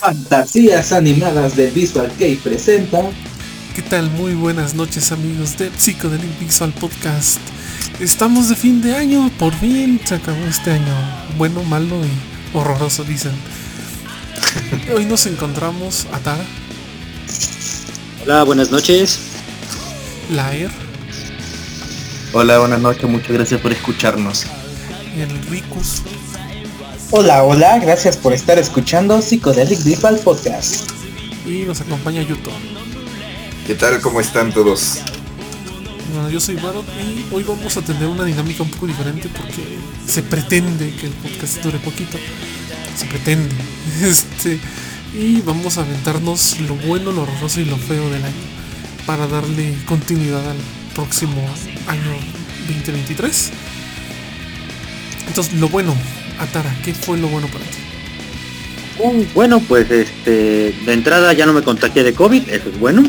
Fantasías Animadas del Visual Kei presenta. ¿Qué tal? Muy buenas noches amigos de Psychedelic Visual Podcast. Estamos de fin de año, por fin se acabó este año. Bueno, malo y horroroso dicen. Hoy nos encontramos a Tara. Hola, buenas noches. Laer. Hola, buenas noches, muchas gracias por escucharnos. El Ricus. Hola, hola, gracias por estar escuchando Psychedelic Visual Podcast. Y nos acompaña Yuto. ¿Qué tal? ¿Cómo están todos? Bueno, yo soy Barot y hoy vamos a tener una dinámica un poco diferente porque se pretende que el podcast dure poquito. Se pretende. Este. Y vamos a aventarnos lo bueno, lo horroroso y lo feo del año. Para darle continuidad al próximo año 2023. Entonces, lo bueno, Atara, ¿qué fue lo bueno para ti? Uh, bueno, pues este, de entrada ya no me contagié de COVID, eso es bueno.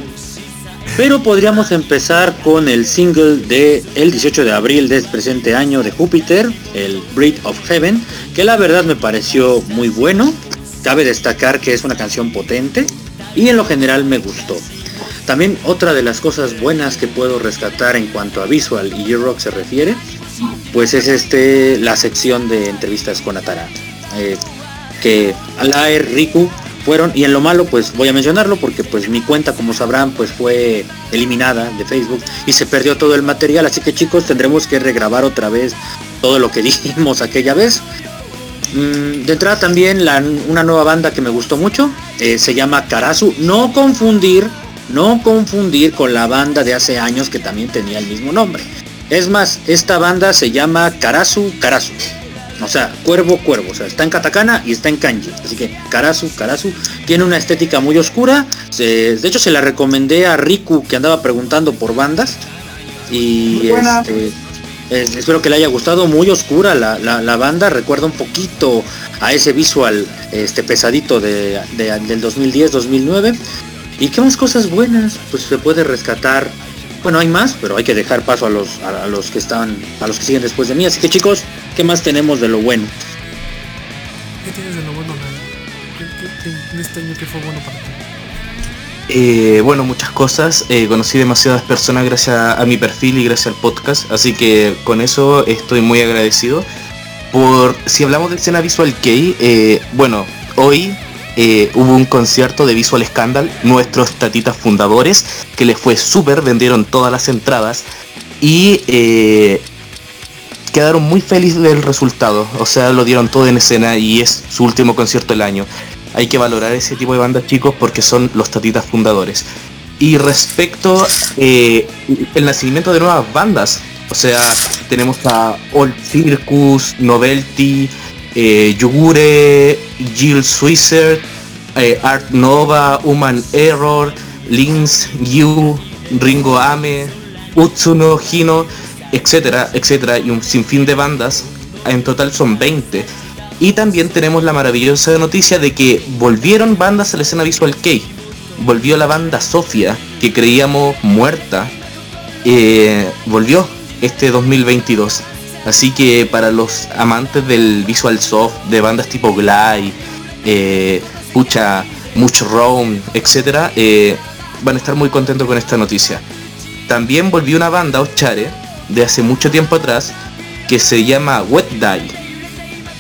Pero podríamos empezar con el single de el 18 de abril de este presente año de Júpiter, el Breed of Heaven, que la verdad me pareció muy bueno. Cabe destacar que es una canción potente y en lo general me gustó. También otra de las cosas buenas que puedo rescatar en cuanto a visual y rock se refiere, pues es este la sección de entrevistas con Atara. Eh, que Alaer, Riku fueron, y en lo malo pues voy a mencionarlo porque pues mi cuenta como sabrán pues fue eliminada de Facebook y se perdió todo el material, así que chicos tendremos que regrabar otra vez todo lo que dijimos aquella vez. Mm, de entrada también la, una nueva banda que me gustó mucho, eh, se llama Karasu, no confundir, no confundir con la banda de hace años que también tenía el mismo nombre. Es más, esta banda se llama Karasu Karasu. O sea, cuervo, cuervo. O sea, está en katakana y está en kanji. Así que Karasu, Karasu. Tiene una estética muy oscura. de hecho, se la recomendé a Riku que andaba preguntando por bandas. Y este, espero que le haya gustado. Muy oscura la, banda. Recuerda un poquito a ese visual este, pesadito de, del 2010-2009. ¿Y qué más cosas buenas? Pues se puede rescatar bueno, hay más, pero hay que dejar paso a los, a, los que están, a los que siguen después de mí. Así que chicos, ¿qué más tenemos de lo bueno? ¿Qué tienes de lo bueno, ¿Qué, en este año qué fue bueno para ti? Eh, bueno, muchas cosas. Eh, conocí demasiadas personas gracias a mi perfil y gracias al podcast. Así que con eso estoy muy agradecido. Por si hablamos de escena visual Key, eh, bueno, hoy eh, hubo un concierto de Visual Scandal, nuestros tatitas fundadores, que les fue súper, vendieron todas las entradas y eh, quedaron muy felices del resultado. O sea, lo dieron todo en escena y es su último concierto del año. Hay que valorar ese tipo de bandas chicos porque son los tatitas fundadores. Y respecto eh, el nacimiento de nuevas bandas, o sea, tenemos a Old Circus, Novelty, eh, Yugure, Jill Switzer, eh, Art Nova, Human Error, Lins, Yu, Ringo Ame, Utsuno, Hino, etcétera, etcétera, y un sinfín de bandas. En total son 20. Y también tenemos la maravillosa noticia de que volvieron bandas a la escena visual Kei. Volvió la banda Sofia, que creíamos muerta. Eh, volvió este 2022. Así que para los amantes del visual soft, de bandas tipo Glide, eh, Pucha, Much etc., eh, van a estar muy contentos con esta noticia. También volvió una banda, Ochare, de hace mucho tiempo atrás, que se llama Wet Die.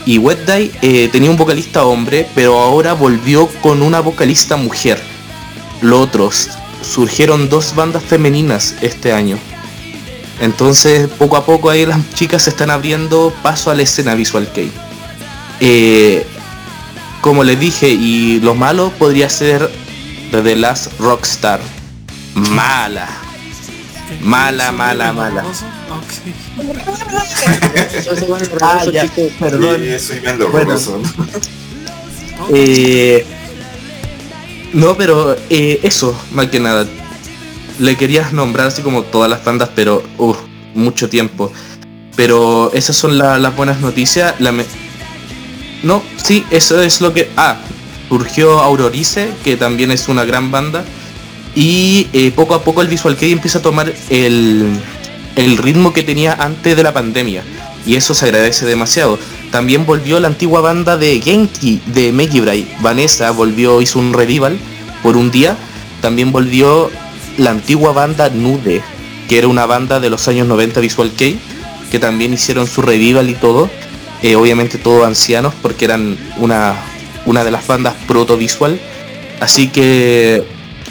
Y Wet Die eh, tenía un vocalista hombre, pero ahora volvió con una vocalista mujer. Los otros, surgieron dos bandas femeninas este año. Entonces, poco a poco ahí las chicas se están abriendo paso a la escena visual kei. Eh, como les dije, y lo malo podría ser The Last Rockstar. Mala. Mala, mala, mala. ah, ya, perdón. Sí, viendo bueno. eh, no, pero eh, eso, más que nada le querías nombrar así como todas las bandas, pero uh, mucho tiempo. Pero esas son las buenas noticias. No, sí, eso es lo que... Ah, surgió Aurorice, que también es una gran banda. Y eh, poco a poco el Visual Kei empieza a tomar el, el ritmo que tenía antes de la pandemia. y eso se agradece demasiado. También volvió la antigua banda de Genki de Megibrai, Vanessa volvió, hizo un revival por un día. También volvió la antigua banda Nude, que era una banda de los años 90 Visual Kei, que también hicieron su revival y todo. Eh, obviamente todos ancianos porque eran una, una de las bandas proto visual. Así que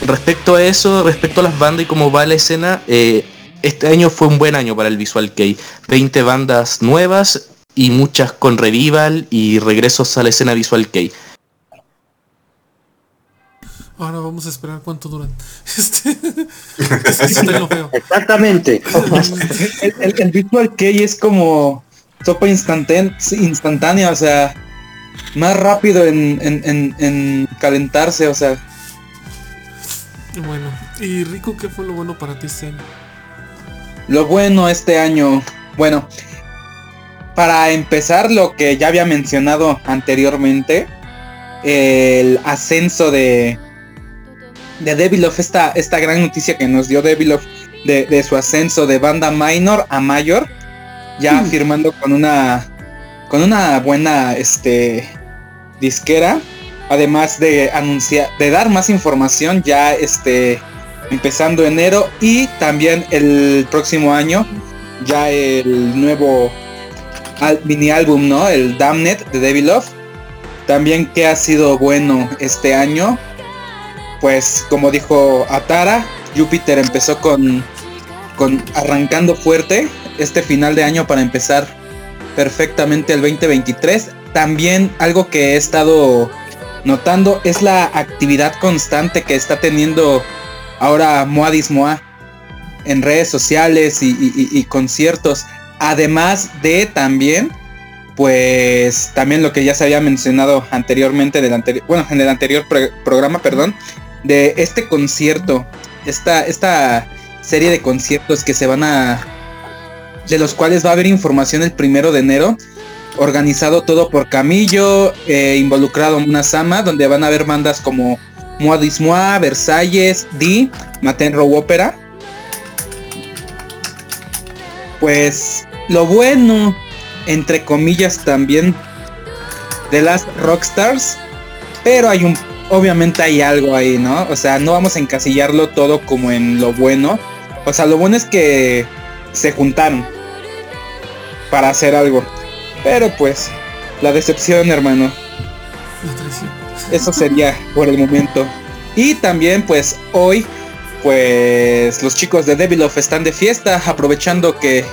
respecto a eso, respecto a las bandas y cómo va la escena, eh, este año fue un buen año para el Visual Kei. 20 bandas nuevas y muchas con revival y regresos a la escena Visual Kei. Ahora vamos a esperar cuánto duran. Este, Exactamente. el, Visual Kei es como sopa instantánea, o sea, más rápido en, calentarse, o sea. Bueno, y Rico, ¿qué fue lo bueno para ti este año? Lo bueno este año, bueno, para empezar lo que ya había mencionado anteriormente, el ascenso de, de Devilov, esta, esta gran noticia que nos dio Devilov de, de su ascenso de banda minor a mayor, ya hmm. firmando con una con una buena este disquera además de anunciar de dar más información ya este empezando enero y también el próximo año ya el nuevo mini álbum no el Damned de Devil Love también que ha sido bueno este año pues como dijo Atara Jupiter empezó con con arrancando fuerte este final de año para empezar perfectamente el 2023. También algo que he estado notando es la actividad constante que está teniendo ahora Moadis Moa en redes sociales y, conciertos. Además de también, pues también lo que ya se había mencionado anteriormente, del anterior, bueno, en el anterior programa, perdón, de este concierto, esta, esta serie de conciertos que se van a de los cuales va a haber información el primero de enero. Organizado todo por Camillo, eh, involucrado Sama, donde van a haber bandas como Moadismoa, Versalles, Di, Matenro Opera. Pues lo bueno, entre comillas también, de las Rockstars, pero hay un, obviamente hay algo ahí, ¿no? O sea, no vamos a encasillarlo todo como en lo bueno. O sea, lo bueno es que se juntaron para hacer algo. Pero pues, la decepción, hermano. Eso sería por el momento. Y también pues hoy, pues los chicos de Devilov están de fiesta, aprovechando que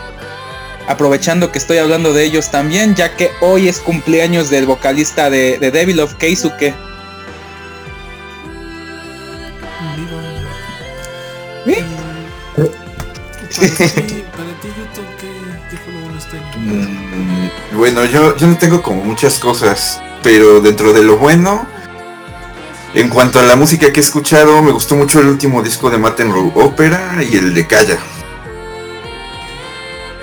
aprovechando que estoy hablando de ellos también, ya que hoy es cumpleaños del vocalista de, de Devilov, Keisuke. Mm, bueno, yo, yo no tengo como muchas cosas, pero dentro de lo bueno, en cuanto a la música que he escuchado, me gustó mucho el último disco de Row Opera y el de Calla.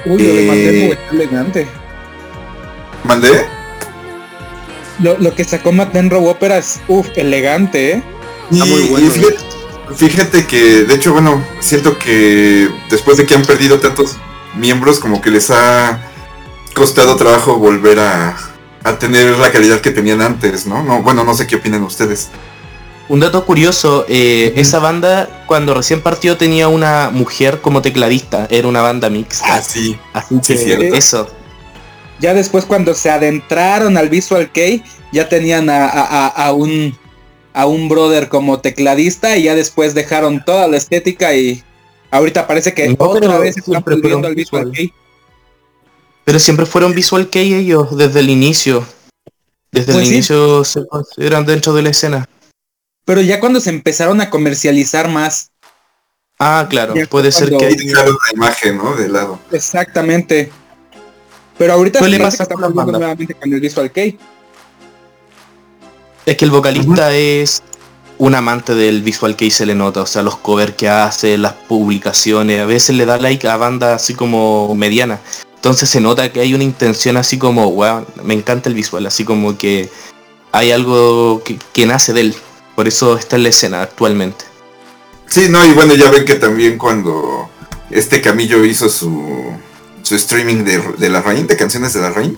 Uy, lo de eh, elegante. ¿Mandé? Lo, que sacó Row Opera es, uff, elegante, ¿eh? muy bueno. fíjate que, de hecho, bueno, siento que después de que han perdido tantos miembros, como que les ha costado trabajo volver a, tener la calidad que tenían antes, ¿no? ¿no? Bueno, no sé qué opinan ustedes. Un dato curioso, eh, esa banda cuando recién partió tenía una mujer como tecladista, era una banda mixta. Ah, sí. Así que eso. Ya después cuando se adentraron al Visual Kei, ya tenían a, un a un brother como tecladista y ya después dejaron toda la estética y ahorita parece que otra vez están volviendo al Visual Kei. Pero siempre fueron Visual Kei ellos desde el inicio. Desde el pues inicio se consideran dentro de la escena. Pero ya cuando se empezaron a comercializar más. Ah, claro, puede ser que hay la imagen, ¿no? De lado. Exactamente. Pero ahorita se está nuevamente con el Visual Kei. Es que el vocalista es un amante del Visual Kei se le nota, o sea, los covers que hace, las publicaciones, a veces le da like a bandas así como mediana. Entonces se nota que hay una intención así como, wow, me encanta el visual, así como que hay algo que, nace de él. Por eso está en la escena actualmente. Sí, no, y bueno, ya ven que también cuando este Camillo hizo su su streaming de, de la Rain, de canciones de la Rain,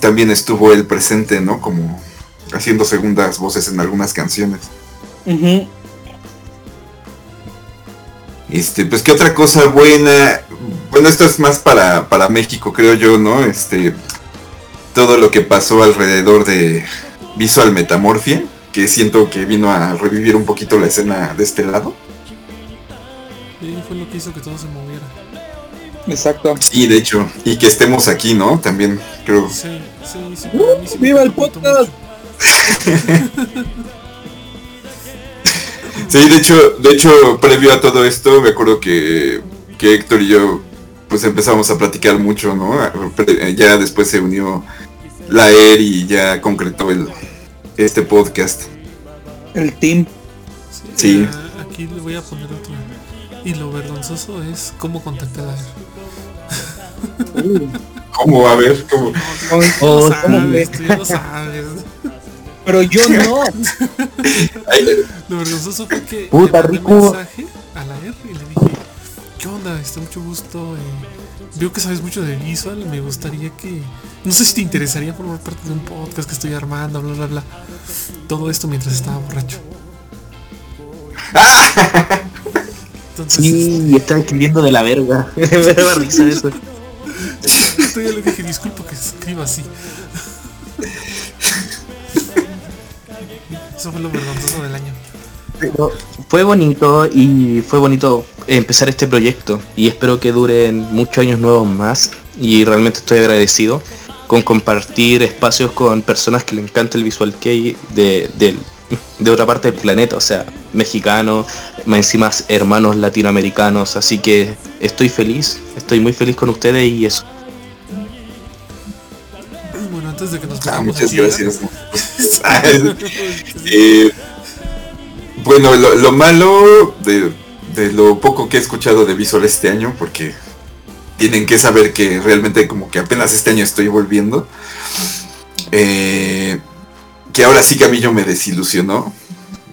también estuvo él presente, ¿no? Como haciendo segundas voces en algunas canciones. Este, pues qué otra cosa buena. Bueno, esto es más para, para México, creo yo, ¿no? Este, todo lo que pasó alrededor de Visual Metamorphia, que siento que vino a revivir un poquito la escena de este lado. Y fue lo que hizo que todo se moviera. Exacto. Sí, de hecho, y que estemos aquí, ¿no? También creo. Sí, sí, sí. Uh, sí ¡viva el podcast! mucho. Sí, de hecho, de hecho, previo a todo esto, me acuerdo que, que Héctor y yo pues empezamos a platicar mucho, ¿no? Pre- Ya después se unió la ER y ya concretó el este podcast. El team. Sí. eh, aquí le voy a poner otro. Y lo vergonzoso es cómo contactar a él. ¿Cómo? A ver. Pero yo no. Lo vergonzoso fue que Puta, le mandé Rico. mensaje a la R y le dije, ¿qué onda? Está mucho gusto. eh, veo que sabes mucho de visual. Me gustaría que. No sé si te interesaría formar parte de un podcast que estoy armando, bla bla bla. Todo esto mientras estaba borracho. Entonces, Sí, estaba escribiendo de la verga. Me daba risa eso. Yo ya le dije, disculpa que escriba así. Eso fue lo vergonzoso del año. Fue bonito y fue bonito empezar este proyecto y espero que duren muchos años nuevos más y realmente estoy agradecido con compartir espacios con personas que le encanta el visual kei de, del- de otra parte del planeta, o sea, mexicanos, más encima hermanos latinoamericanos, así que estoy feliz, estoy muy feliz con ustedes y eso. Bueno, antes de que nos ah, muchas chillar, gracias. Eh, bueno, lo, lo malo de, de lo poco que he escuchado de Visual este año, porque tienen que saber que realmente como que apenas este año estoy volviendo. eh, que ahora sí Camillo me desilusionó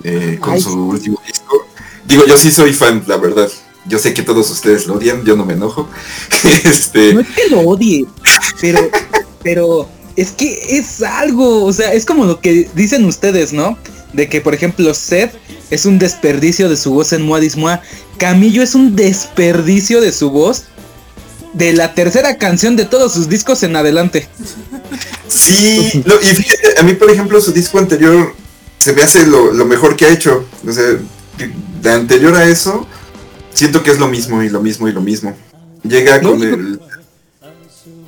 eh, con Ay, su último disco. Digo, yo sí soy fan, la verdad. Yo sé que todos ustedes lo odian, yo no me enojo. este, No es que lo odie, pero, pero es que es algo, o sea, es como lo que dicen ustedes, ¿no? De que, por ejemplo, Seth es un desperdicio de su voz en Moa. Camillo es un desperdicio de su voz de la tercera canción de todos sus discos en adelante. Sí, no, y fíjate, a mí por ejemplo su disco anterior se me hace lo, lo mejor que ha hecho. O sea, de anterior a eso, siento que es lo mismo y lo mismo y lo mismo. Llega con el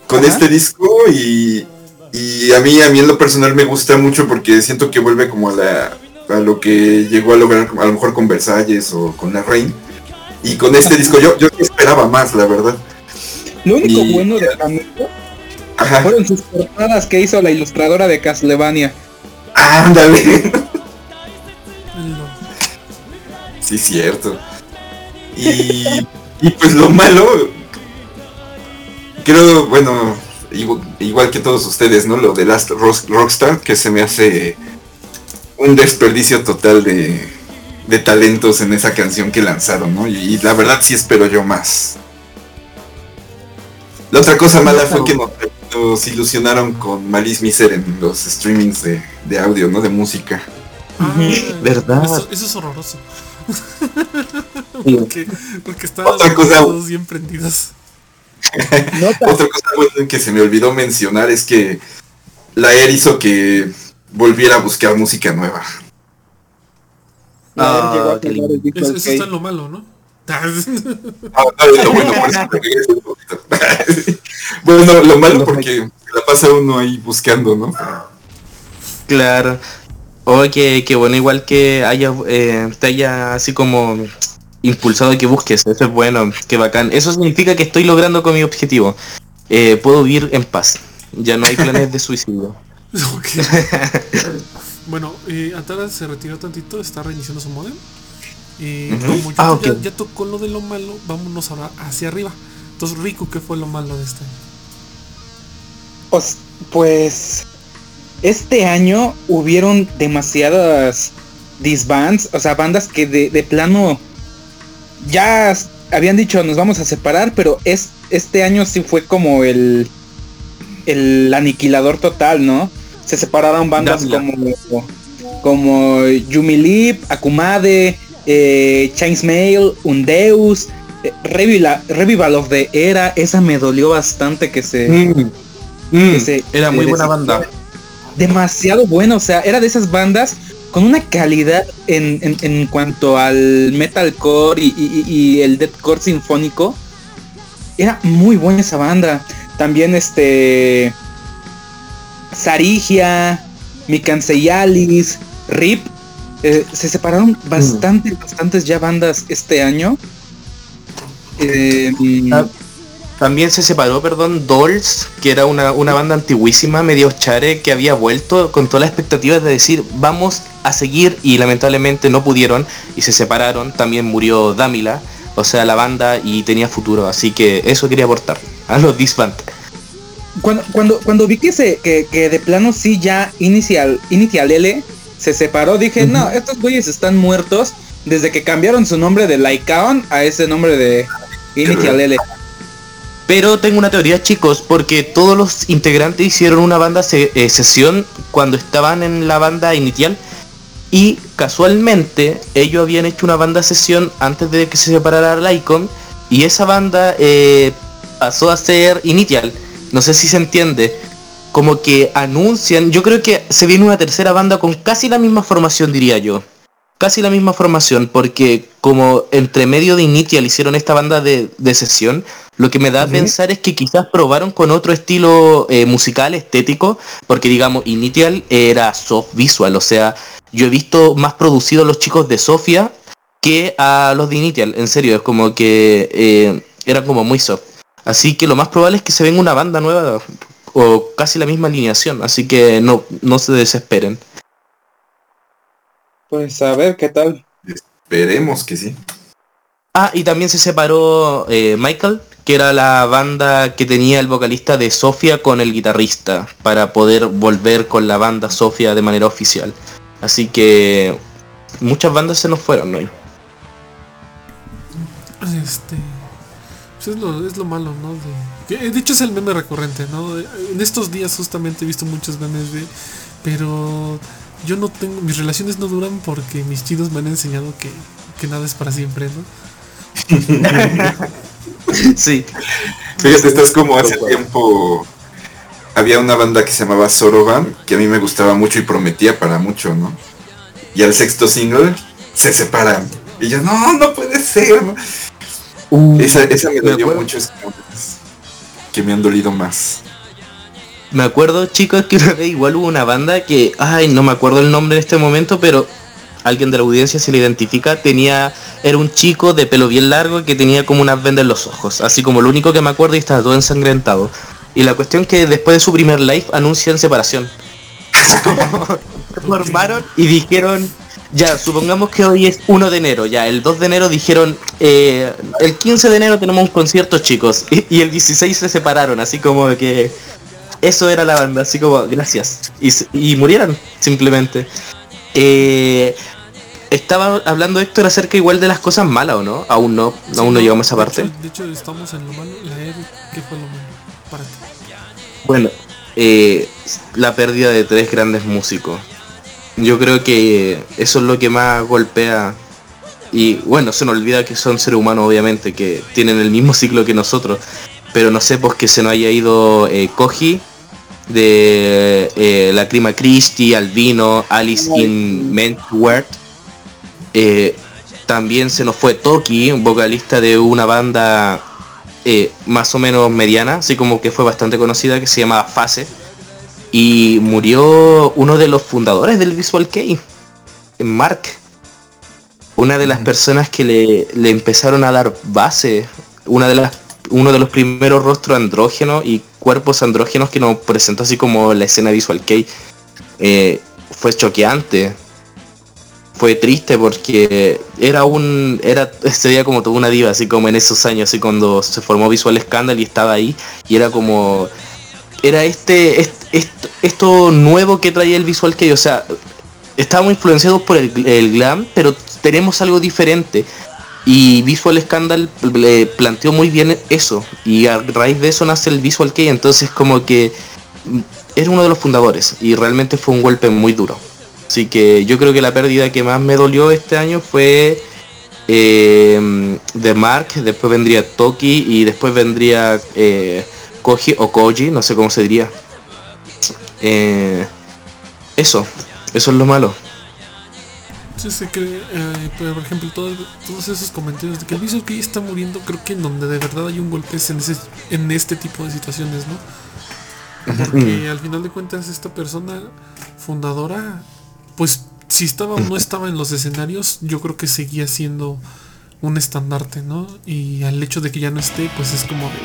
con Ajá. este disco y, y a mí a mí en lo personal me gusta mucho porque siento que vuelve como a la a lo que llegó a lograr a lo mejor con Versalles o con la Reina. Y con este disco yo, yo sí esperaba más, la verdad. Lo único Y- bueno de Camillo Ajá. fueron sus portadas que hizo la ilustradora de Castlevania. Ándale. Sí, cierto. Y, y pues lo malo, creo, bueno, igual, igual que todos ustedes, ¿no? Lo de Last Rock- Rockstar, que se me hace un desperdicio total de, de talentos en esa canción que lanzaron, ¿no? Y, y la verdad sí espero yo más. La otra cosa mala fue que nos, nos ilusionaron con Malice Miser en los streamings de, de audio, ¿no? De música. Ah, ¿Verdad? Eso, eso es horroroso. Porque, porque estaban Otra cosa- todos bien prendidos. Otra cosa buena que se me olvidó mencionar es que la ER hizo que volviera a buscar música nueva. Ah, Eso, eso está en lo malo, ¿no? Ah, no, lo bueno, por eso bueno, lo malo porque la pasa uno ahí buscando, ¿no? Claro. Oh, que, que bueno, igual que haya, eh, te haya así como impulsado que busques, eso es bueno, qué bacán. Eso significa que estoy logrando con mi objetivo. Eh, puedo vivir en paz. Ya no hay planes de suicidio. Bueno, eh, Atara se retiró tantito, está reiniciando su modem. Y como yo Ah, ya, ya tocó lo de lo malo, vámonos ahora hacia arriba. Entonces, Riku, ¿qué fue lo malo de este? Pues, pues este año hubieron demasiadas disbands, o sea, bandas que de, de plano ya habían dicho nos vamos a separar, pero es, este año sí fue como el, el aniquilador total, ¿no? Se separaron bandas como, como Yumi Lip, Akumade, eh, Mail, Undeus, eh, Revival, of the Era, esa me dolió bastante que se... Mm. Mm. era muy buena banda. Demasiado bueno, o sea, era de esas bandas con una calidad en, cuanto al metalcore y, y, y, el deathcore sinfónico. Era muy buena esa banda. También este... Sarigia, Mikanseyalis, Rip. Eh, se separaron bastante, bastantes ya bandas este año. Eh, ah, también se separó, perdón, Dolls, que era una, banda antiguísima, medio chare, que había vuelto con todas las expectativas de decir, vamos a seguir, y lamentablemente no pudieron, y se separaron. También murió Damila, o sea, la banda, y tenía futuro, así que eso quería aportar a los Disband. Cuando, cuando, cuando vi que, se, que, de plano sí ya Inicial, Inicial L se separó, dije, no, estos güeyes están muertos desde que cambiaron su nombre de Lycaon a ese nombre de Initial L. Pero tengo una teoría, chicos, porque todos los integrantes hicieron una banda eh, sesión cuando estaban en la banda inicial. Y casualmente ellos habían hecho una banda sesión antes de que se separara la Icon. Y esa banda eh, pasó a ser inicial. No sé si se entiende. Como que anuncian. Yo creo que se viene una tercera banda con casi la misma formación, diría yo casi la misma formación, porque como entre medio de Initial hicieron esta banda de, sesión, lo que me da a pensar es que quizás probaron con otro estilo eh, musical, estético, porque digamos, Initial era soft visual, o sea, yo he visto más producidos los chicos de Sofia que a los de Initial, en serio, es como que eh, eran como muy soft. Así que lo más probable es que se venga una banda nueva o casi la misma alineación, así que no, no se desesperen. Pues a ver qué tal. Esperemos que sí. Ah, y también se separó eh, Michael, que era la banda que tenía el vocalista de Sofía con el guitarrista, para poder volver con la banda Sofía de manera oficial. Así que muchas bandas se nos fueron, ¿no? Este. Pues es, lo, es lo malo, ¿no? De, de hecho es el meme recurrente, ¿no? En estos días justamente he visto muchos memes de. Pero yo no tengo, mis relaciones no duran porque mis chinos me han enseñado que, nada es para siempre, ¿no? sí. Fíjate, estás como hace tiempo había una banda que se llamaba Soroban, que a mí me gustaba mucho y prometía para mucho, ¿no? Y al sexto single se separan. Y yo, no, no puede ser. Uh, esa, esa me dolió mucho, es que me han dolido más. Me acuerdo, chicos, que una vez igual hubo una banda que, ay, no me acuerdo el nombre en este momento, pero alguien de la audiencia se le identifica, tenía, era un chico de pelo bien largo que tenía como unas vendas en los ojos, así como lo único que me acuerdo y estaba todo ensangrentado. Y la cuestión que después de su primer live anuncian separación. formaron y dijeron, ya, supongamos que hoy es 1 de enero, ya, el 2 de enero dijeron, eh, el 15 de enero tenemos un concierto chicos, y, y el 16 se separaron, así como que eso era la banda, así como, gracias. Y, murieron, simplemente. Eh, estaba hablando Héctor acerca igual de las cosas malas, ¿o no? Aún no, aún no llegamos a esa parte. de hecho, estamos en lo malo. La ¿qué fue lo malo para ti? Bueno, eh, la pérdida de tres grandes músicos. Yo creo que eso es lo que más golpea. Y bueno, se nos olvida que son seres humanos, obviamente, que tienen el mismo ciclo que nosotros. Pero no sé, pues que se nos haya ido eh, Koji, de eh, la Crima Christie, Albino, Alice in Mentworth. Eh, también se nos fue Toki, vocalista de una banda eh, más o menos mediana, así como que fue bastante conocida, que se llamaba Fase. Y murió uno de los fundadores del Visual Kei, Mark. Una de las personas que le, le empezaron a dar base, una de las uno de los primeros rostros andrógenos y cuerpos andrógenos que nos presentó así como la escena visual que eh, fue choqueante. Fue triste porque era un era se veía como toda una diva así como en esos años así cuando se formó Visual Scandal y estaba ahí y era como era este, esto nuevo que traía el Visual que o sea estábamos influenciados por el glam pero tenemos algo diferente Y Visual Scandal le planteó muy bien eso. Y a raíz de eso nace el Visual Kei. Entonces como que era uno de los fundadores. Y realmente fue un golpe muy duro. Así que yo creo que la pérdida que más me dolió este año fue eh, de Mark, después vendría Toki y después vendría eh, Koji o Koji, no sé cómo se diría. Eh, eso, eso es lo malo. Se cree, eh, por ejemplo, todos, todos esos comentarios de que el Visual que está muriendo, creo que en donde de verdad hay un golpe es en, ese, en este tipo de situaciones, ¿no? Porque al final de cuentas esta persona fundadora, pues si estaba o no estaba en los escenarios, yo creo que seguía siendo un estandarte, ¿no? Y al hecho de que ya no esté, pues es como de,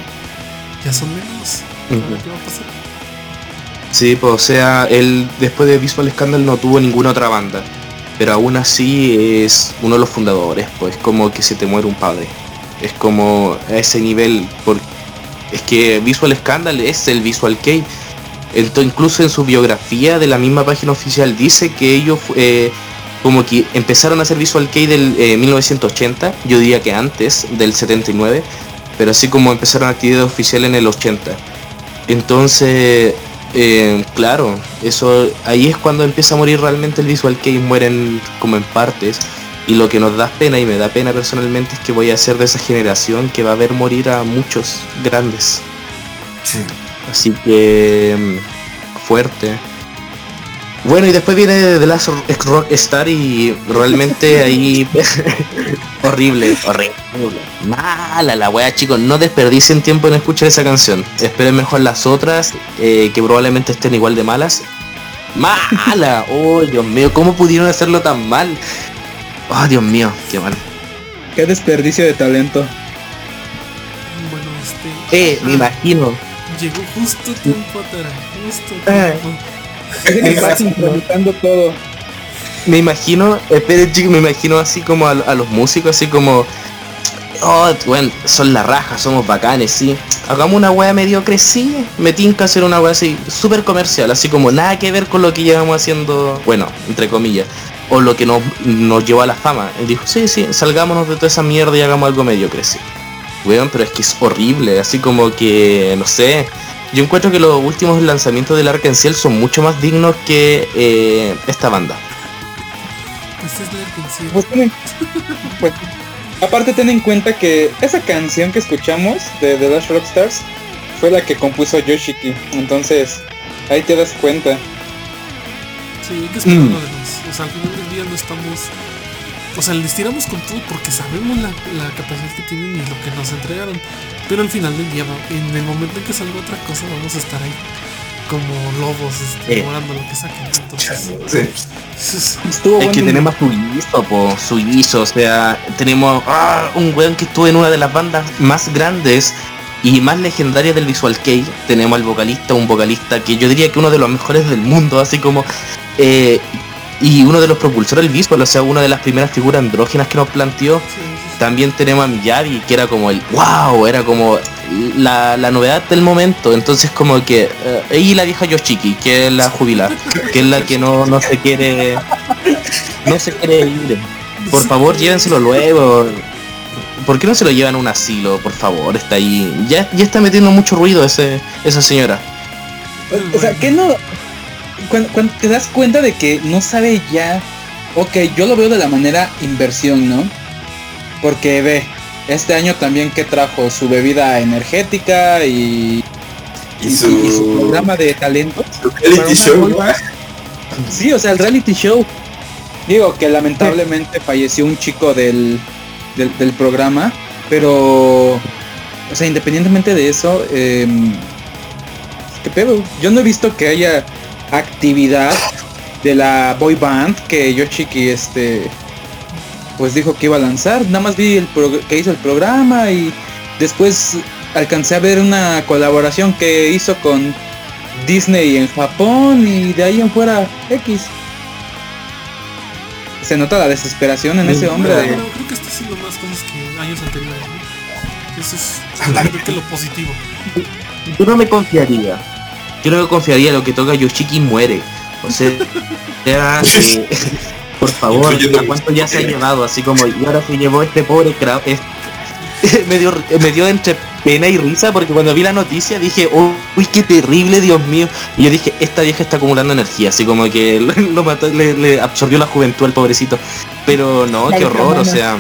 ya son menos. ¿Qué va a pasar? Sí, pues o sea, él después de Visual Scandal no tuvo ninguna otra banda. Pero aún así es uno de los fundadores, pues como que se te muere un padre. Es como a ese nivel, es que Visual Scandal es el Visual Kei. Ento- incluso en su biografía de la misma página oficial dice que ellos eh, como que empezaron a hacer Visual Kei del eh, 1980, yo diría que antes del 79, pero así como empezaron actividad oficial en el 80. Entonces, eh, claro, eso ahí es cuando empieza a morir realmente el Visual Kei, mueren como en partes. Y lo que nos da pena y me da pena personalmente es que voy a ser de esa generación que va a ver morir a muchos grandes. Sí. Así que mm, fuerte. Bueno, y después viene The Last Rock Star y realmente ahí horrible, horrible. Mala la wea, chicos. No desperdicien tiempo en escuchar esa canción. Esperen mejor las otras, eh, que probablemente estén igual de malas. Mala, oh Dios mío, ¿cómo pudieron hacerlo tan mal? Oh Dios mío, qué mal. Qué desperdicio de talento. Bueno, este... Eh, me imagino. Llegó justo tiempo atrás, justo Eh. tiempo. está sincronizando todo. Me imagino, chicos, me imagino así como a, a los músicos, así como, oh, bueno, son la raja, somos bacanes, sí. Hagamos una wea mediocre, sí. Me tinca hacer una wea así, súper comercial, así como nada que ver con lo que llevamos haciendo, bueno, entre comillas, o lo que nos, nos llevó a la fama. Él dijo, sí, sí, salgámonos de toda esa mierda y hagamos algo mediocre, sí. Weón, pero es que es horrible, así como que, no sé. Yo encuentro que los últimos lanzamientos del Arkansas son mucho más dignos que eh, esta banda. Pues es la canción. Pues, ten en- pues, aparte ten en cuenta que esa canción que escuchamos de The Last Rockstars fue la que compuso Yoshiki. Entonces, ahí te das cuenta. Sí, hay que esperar Mm. lo demás. O sea, al final del día no estamos. O sea, les tiramos con todo porque sabemos la, la capacidad que tienen y lo que nos entregaron. Pero al final del día, en el momento en que salga otra cosa, vamos a estar ahí como lobos, este, Eh. devorando lo que saquen. Entonces, Sí. es- Estuvo Es que tenemos a Suizo, po, Suizo, o sea, tenemos ah, un weón que estuvo en una de las bandas más grandes y más legendarias del Visual Kei. Tenemos al vocalista, un vocalista que yo diría que uno de los mejores del mundo, así como eh, y uno de los propulsores del visual, o sea, una de las primeras figuras andróginas que nos planteó. sí, sí, También tenemos a Miyagi, que era como el wow, era como la, la novedad del momento. Entonces como que eh, y la vieja Yoshiki, que es la jubilada, que es la que no, no se quiere no se quiere ir. Por favor, llévenselo luego. ¿Por qué no se lo llevan a un asilo? Por favor, está ahí. Ya, ya está metiendo mucho ruido ese, esa señora. O sea, que no. Cuando, cuando te das cuenta de que no sabe ya. Ok, yo lo veo de la manera inversión, ¿no? Porque ve, este año también que trajo su bebida energética y, Y y su, y su su programa de talentos. su reality show. Sí, o sea, el reality show. Digo que lamentablemente falleció un chico del, del, del programa, pero, o sea, independientemente de eso, eh, ¿qué pedo? Yo no he visto que haya actividad de la boy band que Yoshiki, este, pues dijo que iba a lanzar. Nada más vi el prog- que hizo el programa y después alcancé a ver una colaboración que hizo con Disney en Japón y de ahí en fuera X. Se nota la desesperación en ese hombre. De- creo que está haciendo más cosas que años anteriores. ¿no? Eso es creo que lo positivo. Yo no me confiaría. Yo no me confiaría lo que toca Yoshiki muere. O sea, ya, eh, Por favor, ¿a cuánto ya se ha llevado? Así como, y ahora se llevó este pobre crowd. me, dio, me dio entre pena y risa porque cuando vi la noticia dije, "Oh, uy, qué terrible, Dios mío. Y yo dije, esta vieja está acumulando energía, así como que lo mató, le, le absorbió la juventud al pobrecito. Pero no, qué horror, o sea...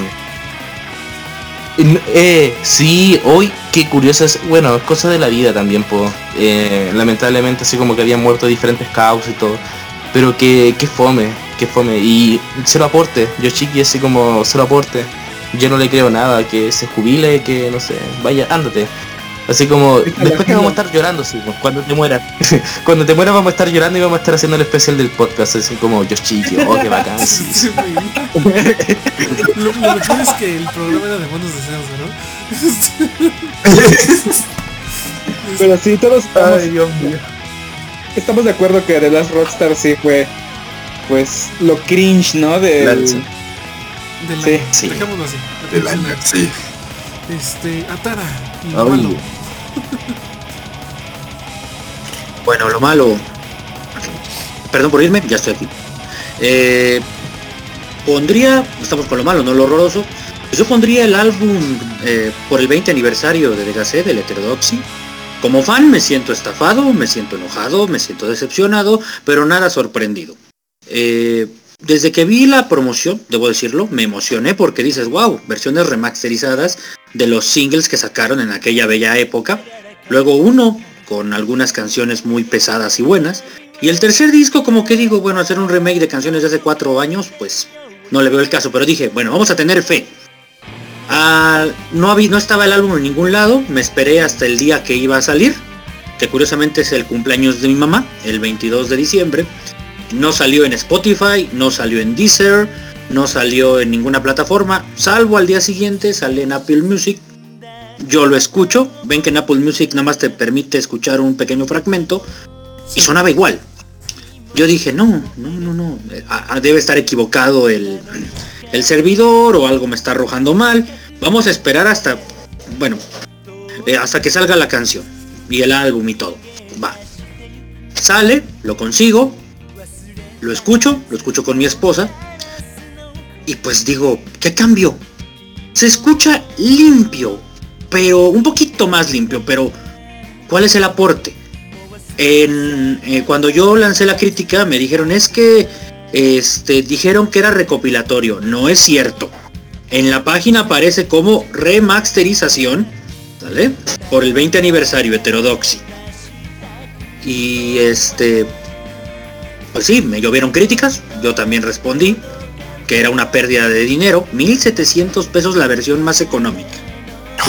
Eh, sí, hoy qué curiosas, bueno, es cosa de la vida también, po. Eh, lamentablemente así como que habían muerto diferentes causas y todo. Pero que, que fome, que fome. Y cero aporte, yo chiqui así como cero aporte. Yo no le creo nada, que se jubile, que no sé, vaya, ándate. Así como, después te vamos a estar llorando, sí, pues, cuando te mueras. cuando te mueras vamos a estar llorando y vamos a estar haciendo el especial del podcast, así como yo chiqui, oh, qué bacán. Sí, lo, lo mejor es que el programa era de buenos deseos, ¿no? Pero sí, todos estamos, Ay, Dios mío. estamos de acuerdo que The Last Rockstar sí fue, pues, lo cringe, ¿no? Del, Del Sí. Dejémoslo así. Del sí. Este, Atara, lo Ay. malo. Bueno, lo malo. Perdón por irme, ya estoy aquí. Eh, pondría, estamos con lo malo, no lo horroroso. Pues yo pondría el álbum eh, por el 20 aniversario de Degacé, del Heterodoxy. Como fan me siento estafado, me siento enojado, me siento decepcionado, pero nada sorprendido. Eh, desde que vi la promoción, debo decirlo, me emocioné porque dices, wow, versiones remasterizadas de los singles que sacaron en aquella bella época. Luego uno con algunas canciones muy pesadas y buenas. Y el tercer disco como que digo, bueno, hacer un remake de canciones de hace cuatro años, pues no le veo el caso. Pero dije, bueno, vamos a tener fe. Ah, no, había, no estaba el álbum en ningún lado, me esperé hasta el día que iba a salir, que curiosamente es el cumpleaños de mi mamá, el 22 de diciembre. No salió en Spotify, no salió en Deezer, no salió en ninguna plataforma, salvo al día siguiente sale en Apple Music. Yo lo escucho, ven que en Apple Music nada más te permite escuchar un pequeño fragmento y sonaba igual. Yo dije, no, no, no, no, debe estar equivocado el, el servidor o algo me está arrojando mal. Vamos a esperar hasta, bueno, eh, hasta que salga la canción y el álbum y todo. Va. Sale, lo consigo, lo escucho, lo escucho con mi esposa y pues digo, ¿qué cambio? Se escucha limpio, pero un poquito más limpio, pero ¿cuál es el aporte? Eh, cuando yo lancé la crítica me dijeron es que este, dijeron que era recopilatorio. No es cierto. En la página aparece como remasterización, ¿sale? Por el 20 aniversario heterodoxy. Y este, pues sí, me llovieron críticas, yo también respondí que era una pérdida de dinero, 1700 pesos la versión más económica.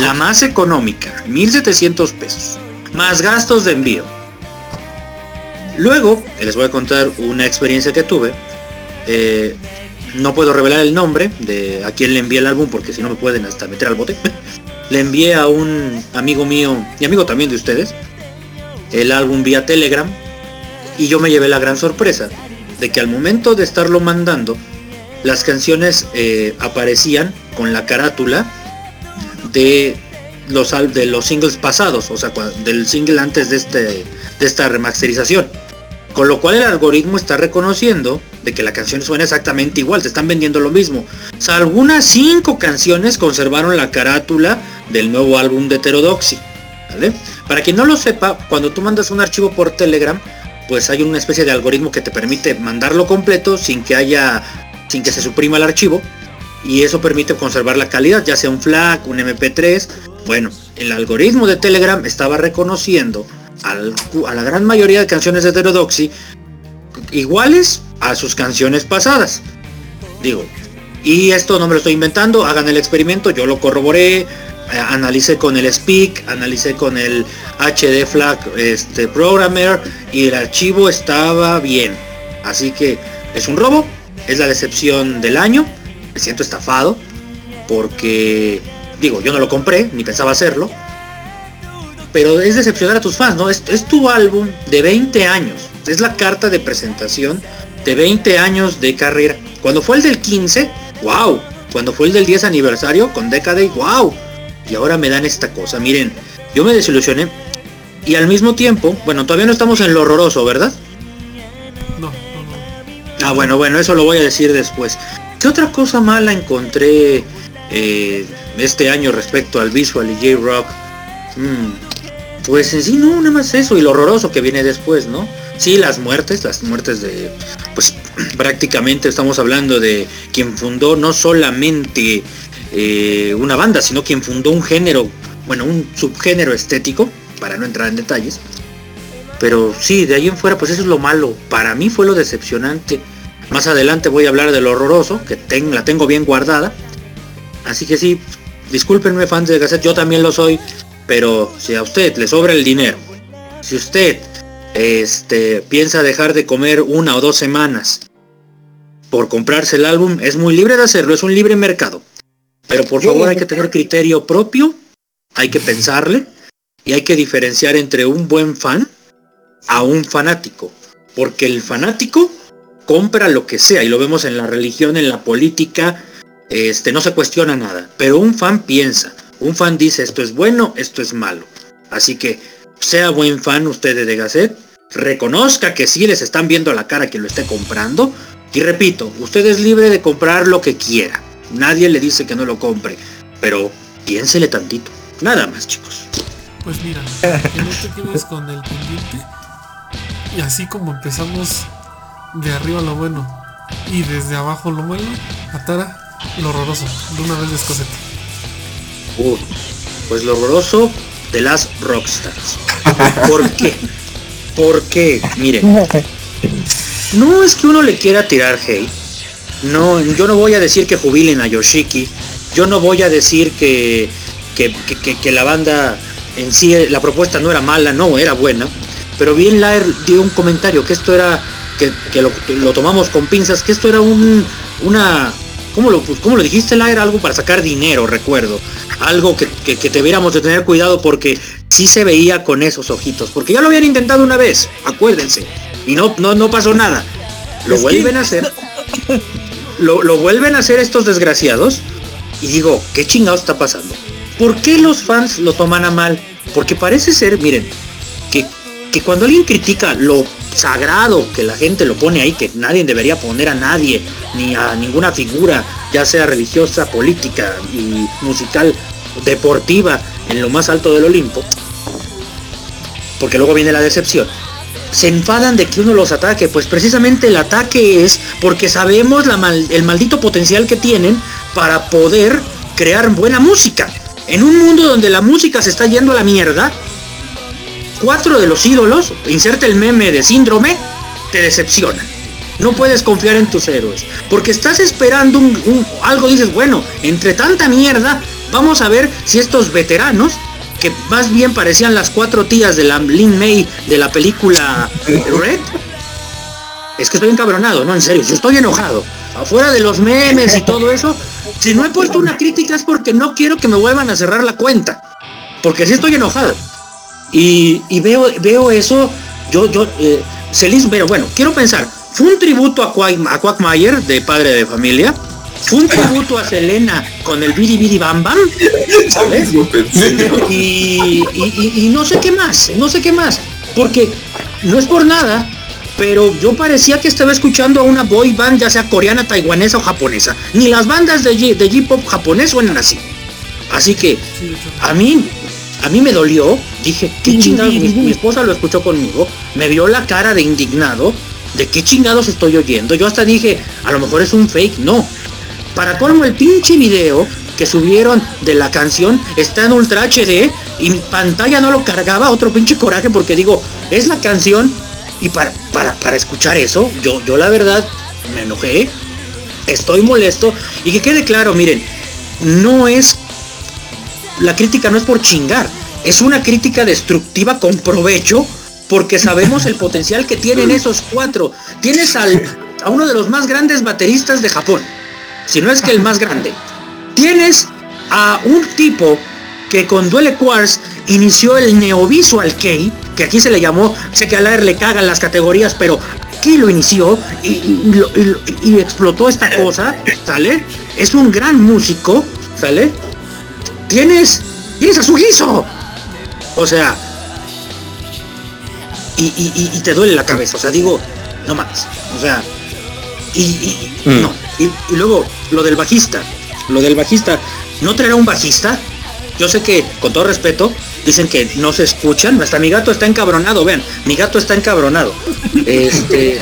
La más económica, 1700 pesos, más gastos de envío. Luego, les voy a contar una experiencia que tuve. Eh, no puedo revelar el nombre de a quién le envié el álbum porque si no me pueden hasta meter al bote. le envié a un amigo mío y amigo también de ustedes el álbum vía Telegram y yo me llevé la gran sorpresa de que al momento de estarlo mandando las canciones eh, aparecían con la carátula de los de los singles pasados, o sea, del single antes de este de esta remasterización. Con lo cual el algoritmo está reconociendo de que la canción suena exactamente igual, te están vendiendo lo mismo. O sea, algunas cinco canciones conservaron la carátula del nuevo álbum de Heterodoxy. ¿vale? Para quien no lo sepa, cuando tú mandas un archivo por Telegram, pues hay una especie de algoritmo que te permite mandarlo completo sin que haya, sin que se suprima el archivo. Y eso permite conservar la calidad, ya sea un FLAC, un MP3. Bueno, el algoritmo de Telegram estaba reconociendo a la gran mayoría de canciones de Heterodoxy iguales a sus canciones pasadas. Digo, y esto no me lo estoy inventando, hagan el experimento, yo lo corroboré, eh, analicé con el Speak, analicé con el HD Flag este, Programmer y el archivo estaba bien. Así que es un robo, es la decepción del año, me siento estafado porque digo, yo no lo compré, ni pensaba hacerlo. Pero es decepcionar a tus fans, ¿no? Es, es tu álbum de 20 años. Es la carta de presentación de 20 años de carrera. Cuando fue el del 15, wow. Cuando fue el del 10 aniversario con Decade, wow. Y ahora me dan esta cosa. Miren, yo me desilusioné. Y al mismo tiempo, bueno, todavía no estamos en lo horroroso, ¿verdad? No, no, no. Ah, bueno, bueno, eso lo voy a decir después. ¿Qué otra cosa mala encontré eh, este año respecto al visual y J-Rock? Mm, pues en sí no, nada más eso y lo horroroso que viene después, ¿no? Sí, las muertes, las muertes de, pues prácticamente estamos hablando de quien fundó no solamente eh, una banda, sino quien fundó un género, bueno, un subgénero estético, para no entrar en detalles. Pero sí, de ahí en fuera, pues eso es lo malo. Para mí fue lo decepcionante. Más adelante voy a hablar de lo horroroso, que la tengo bien guardada. Así que sí, discúlpenme fans de Gazette, yo también lo soy. Pero si a usted le sobra el dinero, si usted este, piensa dejar de comer una o dos semanas por comprarse el álbum, es muy libre de hacerlo, es un libre mercado. Pero por favor hay que tener criterio propio, hay que pensarle y hay que diferenciar entre un buen fan a un fanático. Porque el fanático compra lo que sea y lo vemos en la religión, en la política, este, no se cuestiona nada. Pero un fan piensa, un fan dice esto es bueno, esto es malo. Así que sea buen fan usted de Gasset, reconozca que sí les están viendo la cara que lo esté comprando. Y repito, usted es libre de comprar lo que quiera. Nadie le dice que no lo compre. Pero piénsele tantito. Nada más, chicos. Pues mira, no te quedes con el pendiente. Y así como empezamos de arriba lo bueno y desde abajo lo bueno, Atara, lo horroroso, de una vez descosete. pues lo horroroso de las Rockstars. ¿Por qué? Porque, miren, no es que uno le quiera tirar hate. No, yo no voy a decir que jubilen a Yoshiki. Yo no voy a decir que, que, la banda en sí, la propuesta no era mala, no, era buena. Pero bien Laer dio un comentario que esto era, que, lo, lo, tomamos con pinzas, que esto era un, una, ¿cómo lo, cómo lo dijiste Laer? Algo para sacar dinero, recuerdo. Algo que, que, debiéramos de tener cuidado porque sí se veía con esos ojitos, porque ya lo habían intentado una vez, acuérdense, y no, no, no pasó nada. Lo vuelven a hacer. Lo, lo, vuelven a hacer estos desgraciados. Y digo, ¿qué chingado está pasando? ¿Por qué los fans lo toman a mal? Porque parece ser, miren, que, que cuando alguien critica lo sagrado que la gente lo pone ahí, que nadie debería poner a nadie, ni a ninguna figura, ya sea religiosa, política y musical, deportiva, en lo más alto del Olimpo, porque luego viene la decepción, se enfadan de que uno los ataque, pues precisamente el ataque es porque sabemos la el maldito potencial que tienen para poder crear buena música. En un mundo donde la música se está yendo a la mierda, cuatro de los ídolos, inserta el meme de síndrome, te decepcionan. No puedes confiar en tus héroes. Porque estás esperando un, algo, dices, bueno, entre tanta mierda, vamos a ver si estos veteranos, que más bien parecían las cuatro tías de la Lin May de la película Red, es que estoy encabronado, no, en serio, yo estoy enojado. Afuera de los memes y todo eso, si no he puesto una crítica es porque no quiero que me vuelvan a cerrar la cuenta. Porque si estoy enojado. Y, veo, veo eso, yo, yo, eh, Celis, pero bueno, quiero pensar, fue un tributo a, a Quackmayer de Padre de Familia, fue un tributo a Selena con el Bidi Bidi Bam Bam. Y, y, no sé qué más, no sé qué más. Porque no es por nada, pero yo parecía que estaba escuchando a una boy band, ya sea coreana, taiwanesa o japonesa. Ni las bandas de J-pop japonés suenan así. Así que a mí, a mí me dolió. Dije, ¿qué chingados? Mi, esposa lo escuchó conmigo. Me vio la cara de indignado. ¿De qué chingados estoy oyendo? Yo hasta dije, a lo mejor es un fake. No. Para colmo, el pinche video que subieron de la canción está en Ultra HD y mi pantalla no lo cargaba. Otro pinche coraje porque digo, es la canción y para, para, escuchar eso, yo, yo la verdad me enojé, estoy molesto y que quede claro, miren, no es, la crítica no es por chingar, es una crítica destructiva con provecho porque sabemos el potencial que tienen esos cuatro. Tienes a uno de los más grandes bateristas de Japón, si no es que el más grande. Tienes a un tipo que con Duele Quartz inició el Neovisual Kei, que aquí se le llamó, sé que a la le cagan las categorías, pero aquí lo inició y, explotó esta cosa, ¿sale? Es un gran músico, ¿sale? Tienes, tienes a su guiso. O sea, y, te duele la cabeza, o sea, digo, no más, o sea, Y, y- no, y, y luego lo del bajista, lo del bajista, ¿no traerá un bajista? Yo sé que, con todo respeto, dicen que no se escuchan, hasta mi gato está encabronado, vean, mi gato está encabronado. Este.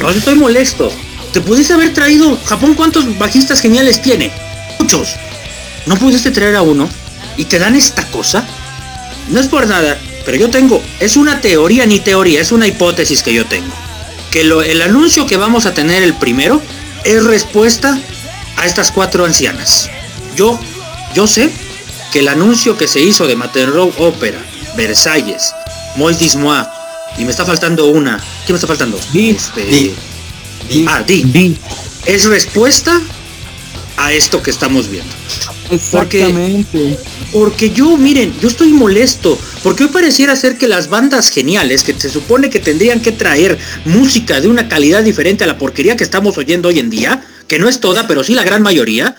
No, estoy molesto. Te pudiste haber traído. Japón, ¿cuántos bajistas geniales tiene? Muchos. ¿No pudiste traer a uno? ¿Y te dan esta cosa? No es por nada, pero yo tengo. Es una teoría, ni teoría, es una hipótesis que yo tengo. Que lo- el anuncio que vamos a tener el primero es respuesta a estas cuatro ancianas. Yo, yo sé que el anuncio que se hizo de Materno Opera, Versalles, Mois Dismois, y me está faltando una. ¿Qué me está faltando? Di. Este, Di. Di. Ah, Di. Es respuesta a esto que estamos viendo. Exactamente. Porque yo, miren, yo estoy molesto. Porque hoy pareciera ser que las bandas geniales, que se supone que tendrían que traer música de una calidad diferente a la porquería que estamos oyendo hoy en día, que no es toda, pero sí la gran mayoría,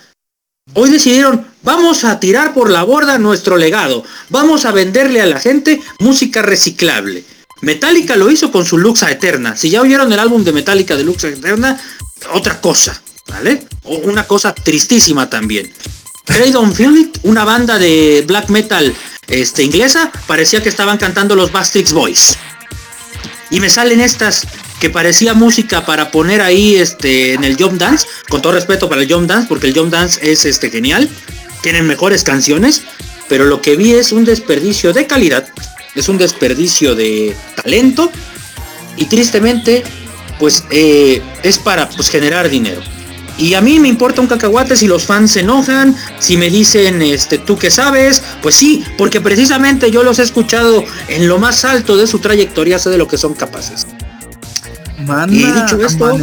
hoy decidieron, vamos a tirar por la borda nuestro legado. Vamos a venderle a la gente música reciclable. Metallica lo hizo con su Luxa Eterna. Si ya oyeron el álbum de Metallica de Luxa Eterna, otra cosa, ¿vale? O una cosa tristísima también. Cradle Feel It, una banda de black metal este, inglesa, parecía que estaban cantando los Bastrix Boys. Y me salen estas que parecía música para poner ahí este, en el Jump Dance, con todo respeto para el Jump Dance, porque el Jump Dance es este, genial, tienen mejores canciones, pero lo que vi es un desperdicio de calidad, es un desperdicio de talento, y tristemente, pues eh, es para pues, generar dinero. Y a mí me importa un cacahuate si los fans se enojan, si me dicen, este, tú que sabes, pues sí, porque precisamente yo los he escuchado en lo más alto de su trayectoria, sé de lo que son capaces. Mana, Y dicho esto-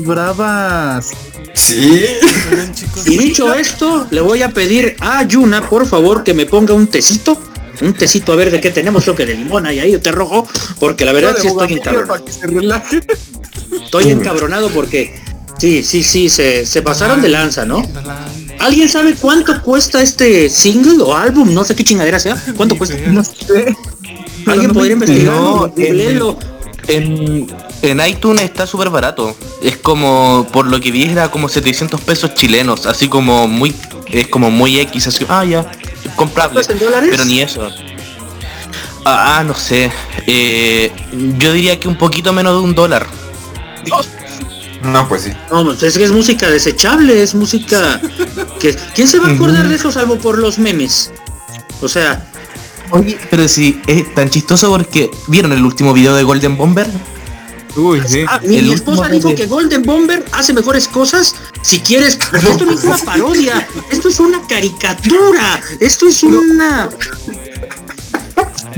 bravas. Sí. Y dicho esto, le voy a pedir a Yuna, por favor, que me ponga un tecito. Un tecito a ver de qué tenemos, creo que de limón hay ahí, o té rojo, porque la verdad sí estoy encabronado. Estoy encabronado porque sí, sí, sí, se, se pasaron de lanza, ¿no? ¿Alguien sabe cuánto cuesta este single o álbum? No sé qué chingadera sea. ¿Cuánto cuesta? No sé. ¿Alguien podría me investigarlo? No. En, en iTunes está súper barato. Es como, por lo que vi, era como 700 pesos chilenos. Así como muy, es como muy X. Así, ah, ya, comprable. Pero ni eso. Ah, ah, no sé. Eh, yo diría que un poquito menos de un dólar. No, pues sí. No, pues es que es música desechable, es música que ¿quién se va a acordar de eso salvo por los memes? O sea, Oye, pero sí, es tan chistoso porque ¿vieron el último video de Golden Bomber? Uy, sí. ah, mi, esposa dijo de- que Golden Bomber hace mejores cosas si quieres. Pero esto no es una parodia, esto es una caricatura, esto es una.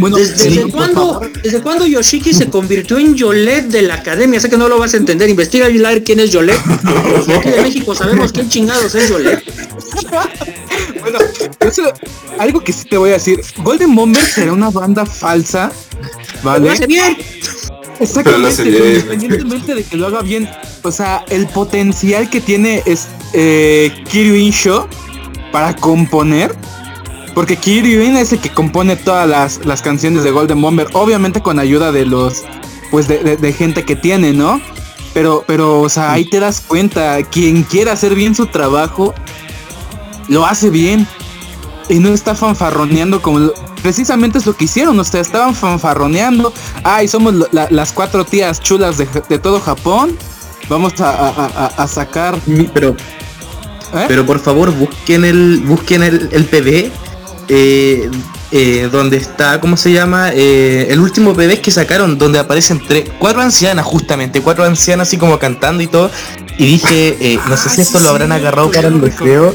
Bueno, ¿Desde, sí, cuándo. ¿Desde cuándo Yoshiki se convirtió en Yolette de la academia? Sé que no lo vas a entender. Investiga y ver quién es. Los de aquí de México sabemos quién chingados es Yolette. Bueno, eso, algo que sí te voy a decir. Golden Bomber será una banda falsa. Lo ¿Vale? hace bien. Exactamente, independientemente de que lo haga bien, o sea, el potencial que tiene es eh, para componer, porque Kiryuin es el que compone todas las, las canciones de Golden Bomber, obviamente con ayuda de los, pues de, de- de gente que tiene, ¿no? Pero, pero, o sea, ahí te das cuenta, quien quiera hacer bien su trabajo, lo hace bien. Y no está fanfarroneando como... lo- precisamente es lo que hicieron, o sea, estaban fanfarroneando. Ay, somos la- las cuatro tías chulas de, de todo Japón. Vamos a, a- a- a sacar... Pero, ¿eh? pero por favor busquen el, busquen el, el PV. Eh, eh, donde está, ¿cómo se llama? Eh, el último PV que sacaron, donde aparecen tres, cuatro ancianas justamente, cuatro ancianas así como cantando y todo. Y dije, eh, no sé Ah, si esto sí, lo habrán agarrado para el lo deseo.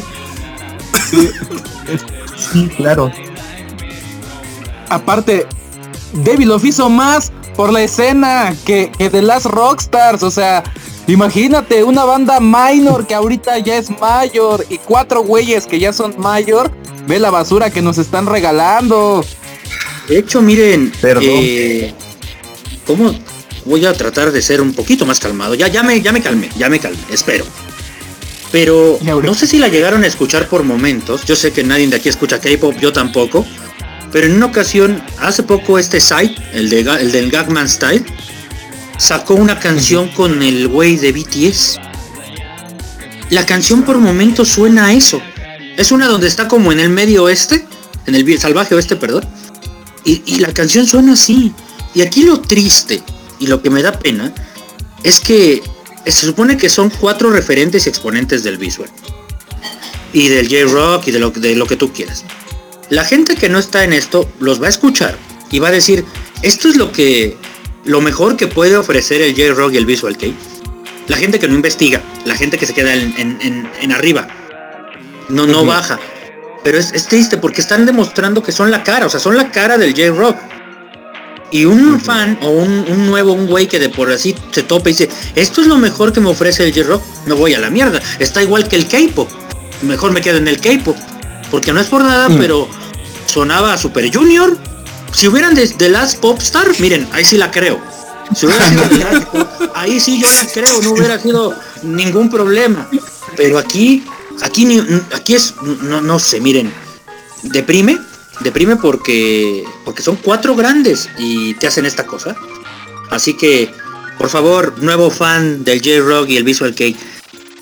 Sí, claro. Aparte, Devil of hizo más por la escena que, que The Last Rockstars. O sea, imagínate una banda minor que ahorita ya es mayor y cuatro güeyes que ya son mayor. Ve la basura que nos están regalando. De hecho, miren, Perdón. eh, ¿cómo voy a tratar de ser un poquito más calmado? Ya, ya me, ya me calmé, ya me calmé, espero. Pero no sé si la llegaron a escuchar por momentos. Yo sé que nadie de aquí escucha K-pop, yo tampoco. Pero en una ocasión, hace poco este site, el, de, el del Gagman Style, sacó una canción con el güey de BTS. La canción por momentos suena a eso. Es una donde está como en el medio oeste, en el salvaje oeste, perdón. Y, la canción suena así. Y aquí lo triste y lo que me da pena es que se supone que son cuatro referentes y exponentes del visual. Y del J-Rock y de lo, de lo que tú quieras. La gente que no está en esto los va a escuchar y va a decir, esto es lo que lo mejor que puede ofrecer el J-Rock y el Visual Kei. La gente que no investiga, la gente que se queda en, arriba, no, no baja. Pero es, triste porque están demostrando que son la cara, o sea, son la cara del J-Rock. Y un fan o un, nuevo, un güey que de por así se topa y dice, esto es lo mejor que me ofrece el J-Rock, me voy a la mierda. Está igual que el K-Pop. Mejor me quedo en el K-Pop. Porque no es por nada, mm. pero sonaba Super Junior. Si hubieran de The Last Popstar, miren, ahí sí la creo. Si hubiera sido ahí sí yo la creo, no hubiera sido ningún problema. Pero aquí, aquí, aquí es, no, no sé, miren, deprime, deprime porque, porque son cuatro grandes y te hacen esta cosa. Así que, por favor, nuevo fan del J-Rock y el Visual Cake,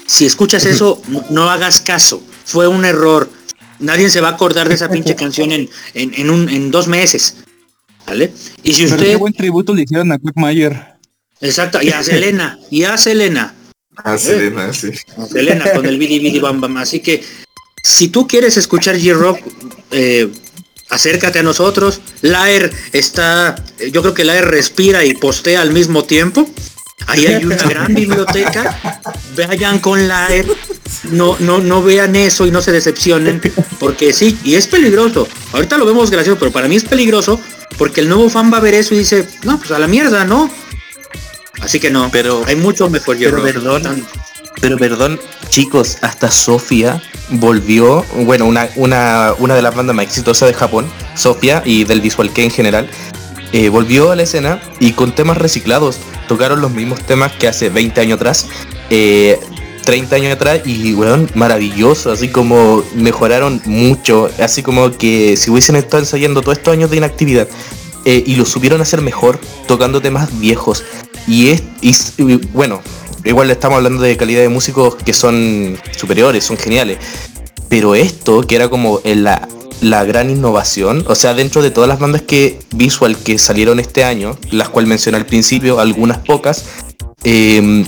si escuchas eso, no hagas caso. Fue un error. Nadie se va a acordar de esa pinche canción en, en, un, en dos meses. ¿Vale? Y si usted. buen tributo le hicieron a Quick Mayer. Exacto, y a Selena, y a Selena. A Selena, sí. Selena con el Bidi Bidi Bam Bam. Así que si tú quieres escuchar G-Rock, eh, acércate a nosotros. Laer está, yo creo que Laer respira y postea al mismo tiempo. Ahí hay una gran biblioteca. Vayan con Laer. No, no, no vean eso y no se decepcionen. Porque sí, y es peligroso. Ahorita lo vemos gracioso, pero para mí es peligroso porque el nuevo fan va a ver eso y dice, no, pues a la mierda, ¿no? Así que no, pero hay mucho mejor Pero perdón, pero perdón, chicos, hasta Sofía volvió, bueno, una, una, una de las bandas más exitosas de Japón, Sofía y del Visual Kei en general, eh, volvió a la escena y con temas reciclados. Tocaron los mismos temas que hace 20 años atrás. Eh, 30 años atrás y weón, maravilloso, así como mejoraron mucho, así como que si hubiesen estado ensayando todos estos años de inactividad eh, y lo supieron hacer mejor, tocando temas viejos. Y es, bueno, igual estamos hablando de calidad de músicos que son superiores, son geniales. Pero esto, que era como la, la gran innovación, o sea, dentro de todas las bandas que visual que salieron este año, las cuales mencioné al principio, algunas pocas, eh,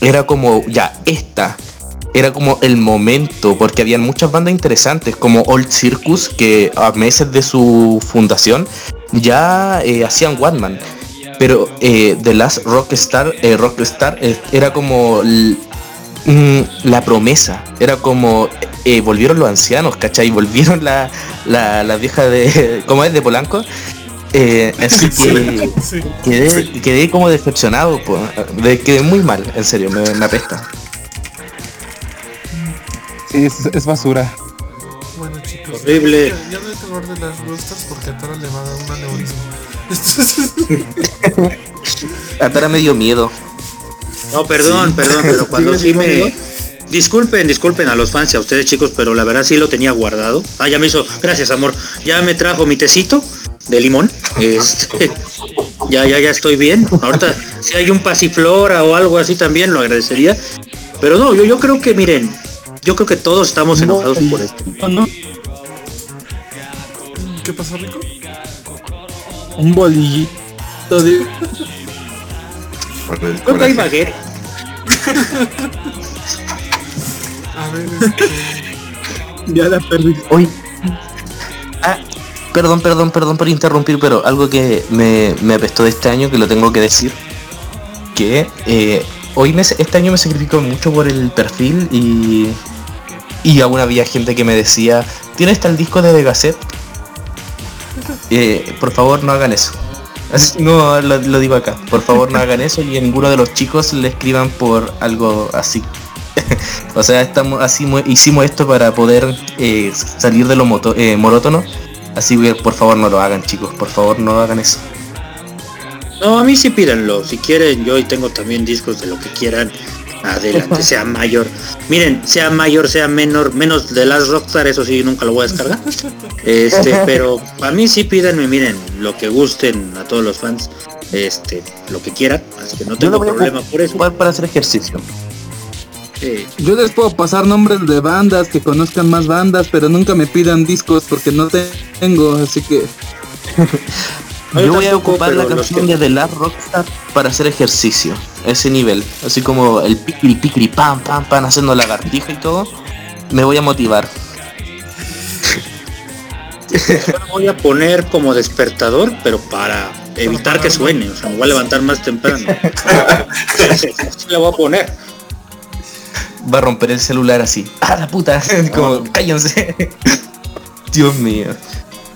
era como, ya, esta era como el momento, porque habían muchas bandas interesantes, como Old Circus, que a meses de su fundación ya eh, hacían One Pero eh, The Last Rockstar, eh, Rockstar eh, era como mm, la promesa, era como volvieron los ancianos, ¿cachai? Volvieron la, la, vieja de, ¿cómo es? De Polanco. Eh, así que quedé, como decepcionado, pues, quedé muy mal, en serio, me, apesta. Sí, es, basura. Bueno chicos, horrible. Ya, no hay que hablar de las roosters porque a Tara le va a dar un aneurisma. a Tara me dio miedo. No, perdón, perdón, pero cuando sí me... Disculpen, disculpen a los fans y a ustedes chicos, pero la verdad sí lo tenía guardado. Ah, ya me hizo, gracias amor, ya me trajo mi tecito de limón. Este, ya, ya, ya estoy bien. Ahorita, si hay un pasiflora o algo así también, lo agradecería. Pero no, yo, yo creo que, miren, yo creo que todos estamos enojados por esto. ¿Qué pasó, Rico? Un bolillito de... Que hay baguette. A ver, este... Ya la perdí. Hoy. Ah, Perdón, perdón, perdón por interrumpir, pero algo que me, me apestó de este año, que lo tengo que decir, que eh, hoy me, este año me sacrificó mucho por el perfil y, y aún había gente que me decía, ¿tienes tal disco de Degaset? Eh, por favor no hagan eso. No, lo, digo acá. Por favor no hagan eso y ninguno de los chicos le escriban por algo así. o sea, estamos así hicimos esto para poder eh, salir de lo moto, eh, morótono Así que por favor no lo hagan chicos, por favor no hagan eso. No, a mí sí pídanlo, si quieren, yo tengo también discos de lo que quieran. Adelante, sea mayor. Miren, sea mayor, sea menor, menos de las Rockstar, eso sí, nunca lo voy a descargar. Este, pero a mí sí pídanme, miren, lo que gusten a todos los fans. este, lo que quieran, así que no tengo problema por eso. para hacer ejercicio. Eh, Yo les puedo pasar nombres de bandas que conozcan más bandas, pero nunca me pidan discos porque no te- tengo, así que No, Yo voy a ocupar la canción que- de The Last Rockstar para hacer ejercicio, ese nivel, así como el piquiri piquiri pam pam pam haciendo lagartija y todo, me voy a motivar. voy a poner como despertador, pero para evitar que suene, o sea, me voy a levantar más temprano. Así la voy a poner. Va a romper el celular así. ¡Ah, la puta! como, cállense. Dios mío.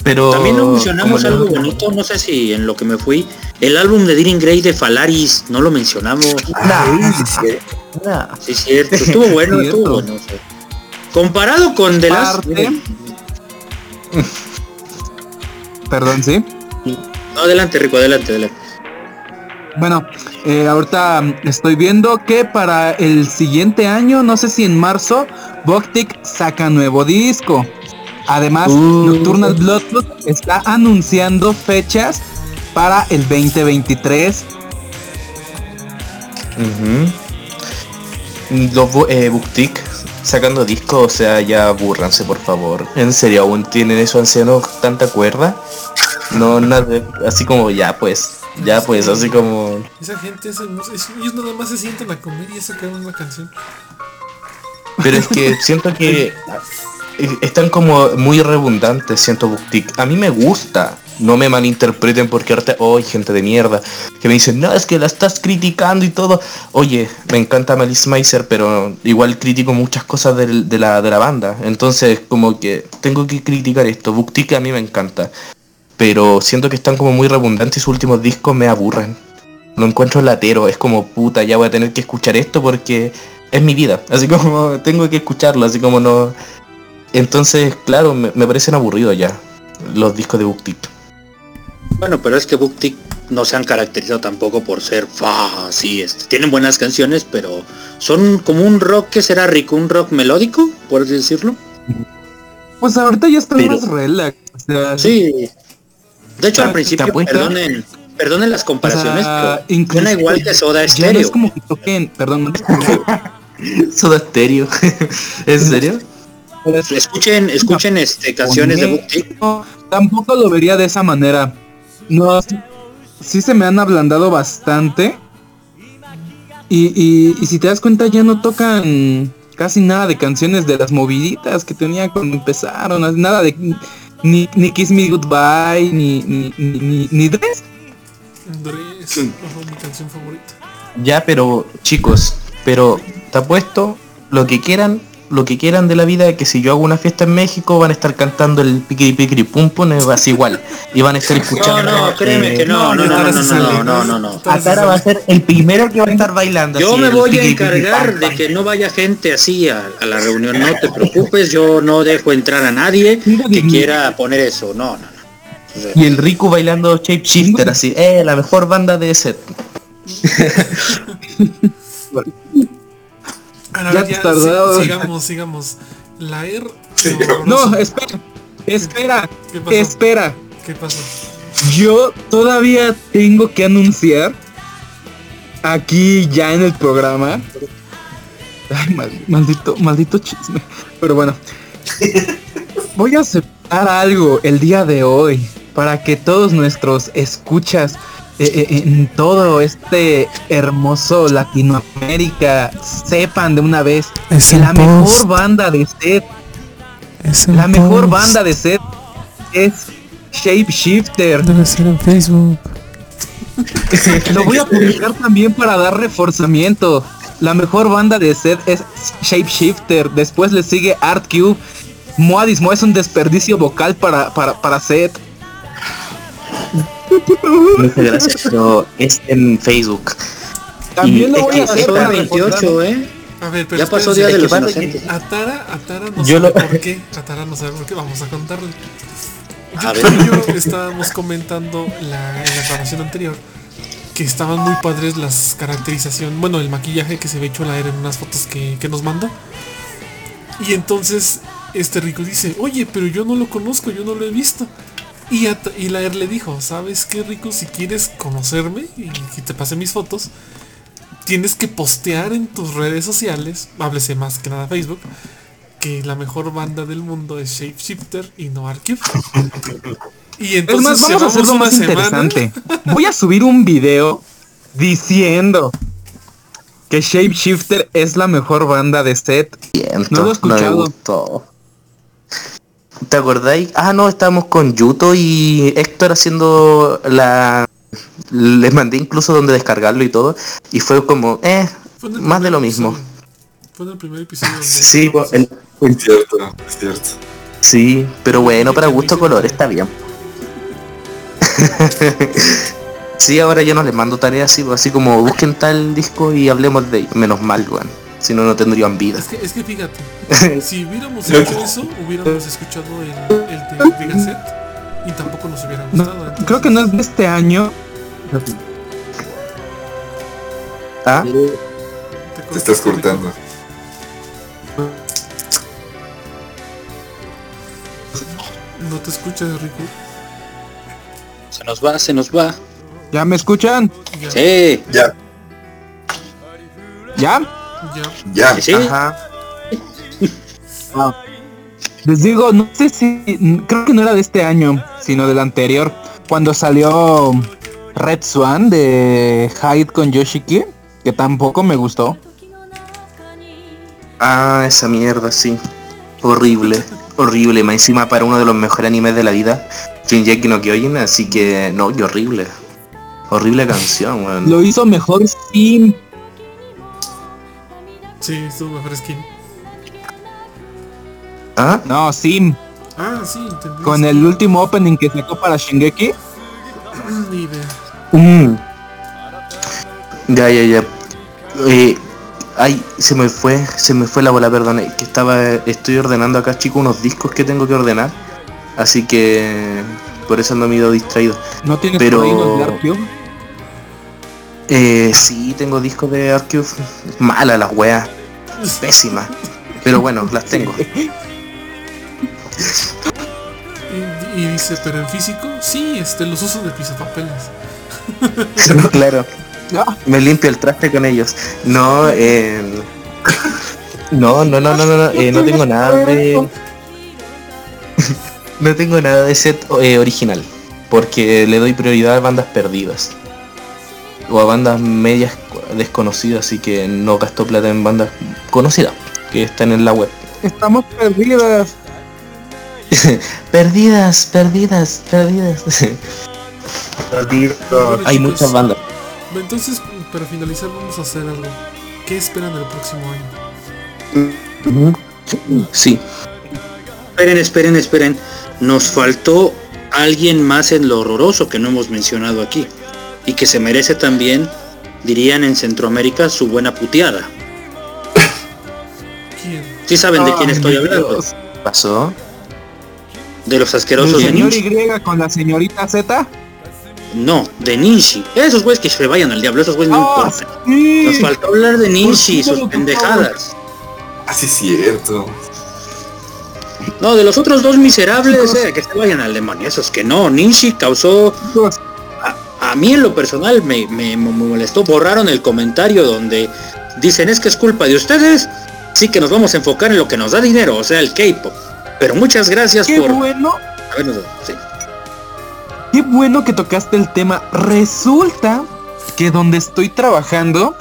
Pero También no mencionamos algo bonito, no sé si en lo que me fui. El álbum de Dirin Grey de Falaris, no lo mencionamos. Nah, nah. Sí, cierto. Estuvo bueno, Cierto. estuvo bueno. Comparado con The Last... Perdón, ¿sí? No, adelante, Rico, adelante, adelante. Bueno, eh, ahorita estoy viendo que para el siguiente año, no sé si en marzo, Boktik saca nuevo disco. Además, Uh. Nocturnal Bloodlust está anunciando fechas para el 2023. Ujú. Los eh, Booktick sacando discos, o sea, ya aburranse por favor. En serio, aún tienen esos ancianos tanta cuerda. No, nada, así como ya pues, ya pues, así como Esa gente, es, es- ellos nada más se sientan a comer y sacaron una canción. Pero es que siento que están como muy redundantes, siento Booktick. A mí me gusta. No me malinterpreten porque ahorita, oh, gente de mierda, que me dicen, no, es que la estás criticando y todo. Oye, me encanta Malice Meiser, pero igual critico muchas cosas de, la, de la banda. Entonces, como que tengo que criticar esto. Booktick a mí me encanta. Pero siento que están como muy redundantes y sus últimos discos me aburren. Lo encuentro latero, es como puta, ya voy a tener que escuchar esto porque es mi vida. Así como tengo que escucharlo, así como no. Entonces, claro, me, me parecen aburridos ya los discos de Booktick. Bueno, pero es que Booktick no se han caracterizado tampoco por ser fa, así Tienen buenas canciones, pero son como un rock que será rico, un rock melódico, por así decirlo. Pues ahorita ya está Pero- más relax. o sea, Sí. De hecho, ¿Te al principio, perdonen, perdonen las o comparaciones, sea, pero suena igual que Soda Ya no Stereo. es como que toquen, perdón, Soda Stereo. ¿En serio? Escuchen, escuchen este canciones de Booktick. No, tampoco lo vería de esa manera. No, sí, sí se me han ablandado bastante. Y, y, y si te das cuenta ya no tocan casi nada de canciones de las moviditas que tenía cuando empezaron. Nada de ni, ni Kiss Me Goodbye, ni ni, ni, ni, ni Dress. Andrés, ojo, mi canción favorita. Ya, pero chicos, pero te apuesto lo que quieran, lo que quieran de la vida, que si yo hago una fiesta en México van a estar cantando el piquiri piquiri pum pum, va igual. Y van a estar escuchando. No, no, créeme que no, no, no, no, no, no, no, Atara va a ser el primero que va a estar bailando. Yo me voy a encargar de que no vaya gente así a, la reunión, no te preocupes, yo no dejo entrar a nadie que quiera poner eso, no, no. no. Y el Rico bailando Shape Shifter así, eh, la mejor banda de set. Ahora, Ya ya, te has tardado. si- sigamos, sigamos. La R. No, espera, espera, ¿Qué pasó? espera. ¿Qué pasó? Yo todavía tengo que anunciar aquí ya en el programa. Ay, mal- maldito, maldito chisme. Pero bueno. Voy a aceptar algo el día de hoy para que todos nuestros escuchas en todo este hermoso Latinoamérica sepan de una vez Es que la post. mejor banda de set Es la mejor banda de set es Shape Shifter. Debe ser en Facebook. Lo voy a publicar también para dar reforzamiento. La mejor banda de set es Shape Shifter. Después le sigue Art Cube. Moadismo es un desperdicio vocal para, para, para set. Muchas gracias, pero es en Facebook. También lo voy a ya hacer pasó para el 28, reforzar. ¿eh? A ver, pero Ya pasó Día de los Inocentes. Atara, Atara no Yo sabe lo- por qué. Atara no sabe por qué. Vamos a contarle. Yo A ver. y yo estábamos comentando la, en la grabación anterior que estaban muy padres las caracterización, bueno, el maquillaje que se ve hecho la era en unas fotos que, que nos mandó. Y entonces este Rico dice, oye, pero yo no lo conozco, yo no lo he visto. Y, a- y la le dijo, ¿sabes qué, Rico? Si quieres conocerme y que te pase mis fotos, tienes que postear en tus redes sociales, háblese más que nada Facebook, que la mejor banda del mundo es Shapeshifter y no Arcube. Y Es entonces más, vamos a hacerlo una más semana- interesante. Voy a subir un video diciendo que Shapeshifter es la mejor banda de set. Siento, No lo he escuchado. ¿Te acordáis? Ah, no, estábamos con Yuto y Héctor haciendo la... Les mandé incluso donde descargarlo y todo. Y fue como, eh, Fue más de lo mismo. episodio. Fue en el primer episodio. donde Sí, el- Es cierto, es cierto. sí, pero bueno, para gusto color, está bien. sí, ahora yo no les mando tareas así, pues, así como busquen tal disco y hablemos de ello. Menos mal, weón. Si no, no tendrían vida. Es que, es que fíjate, si hubiéramos hecho eso, hubiéramos escuchado el, el de Vegaset y tampoco nos hubiera No, gustado. entonces- creo que no es de este año. ¿Ah? Te estás cortando. No te escuchas, Rico. Se nos va, se nos va. ¿Ya me escuchan? Ya, Sí, Ya, ¿Ya? Ya. ya. sí. Ajá. Les digo, no sé si... Creo que no era de este año, sino del anterior. Cuando salió Red Swan de Hyde con Yoshiki, que tampoco me gustó. Ah, esa mierda, sí. Horrible, horrible. Más encima para uno de los mejores animes de la vida, Shinjeki no Kyojin, así que no, qué horrible. Horrible canción, weón. Lo hizo mejor Sim. Sí, estuvo mejor skin. ¿Ah? No, Sim. Ah, sí, entendí. Con el último opening que sacó para Shingeki. Ni idea. Mm. Ya, ya, ya. Eh, ay, se me fue, se me fue la bola, perdón. Que estaba, estoy ordenando acá, chicos, unos discos que tengo que ordenar. Así que por eso ando medio distraído. No tienes Pero- de Arcube? Eh, sí, tengo discos de Arcube. Mala las weas. Pésima. Pero bueno, las tengo. Y, y dice, pero en físico, sí, este, los uso de pisapapeles. claro. Ah, Me limpio el traste con ellos. No, eh, no, no, no, no, no, no, eh, no tengo nada de. no tengo nada de set eh, original. Porque le doy prioridad a bandas perdidas. O a bandas medias desconocidas, así que no gasto plata en bandas conocidas que están en la web. estamos perdidas. Perdidas, perdidas, perdidas. Bueno, Hay chicos, muchas bandas. Entonces, para finalizar, vamos a hacer algo. ¿Qué esperan del próximo año? Sí. Esperen, esperen, esperen. Nos faltó alguien más en lo horroroso que no hemos mencionado aquí. Y que se merece también, dirían en Centroamérica, su buena puteada. ¿Quién? ¿Sí saben de quién Ay, estoy hablando? ¿Pasó? ¿De los ¿El asquerosos de señor Ninja? Y con la señorita Z? No, de Ninshi. Esos güeyes que se vayan al diablo, esos güeyes no Ah, importan. sí. Nos faltó hablar de Ninshi y ¿Por qué no sus pendejadas. Así es cierto. No, de los otros dos miserables, eh, que se vayan al demonio. Esos que no. Ninshi causó a, mí en lo personal me, me- me molestó. Borraron el comentario donde dicen es que es culpa de ustedes. Sí que nos vamos a enfocar en lo que nos da dinero, o sea, el K-pop. Pero muchas gracias Qué por bueno, sí. qué bueno que tocaste el tema. Resulta que donde estoy trabajando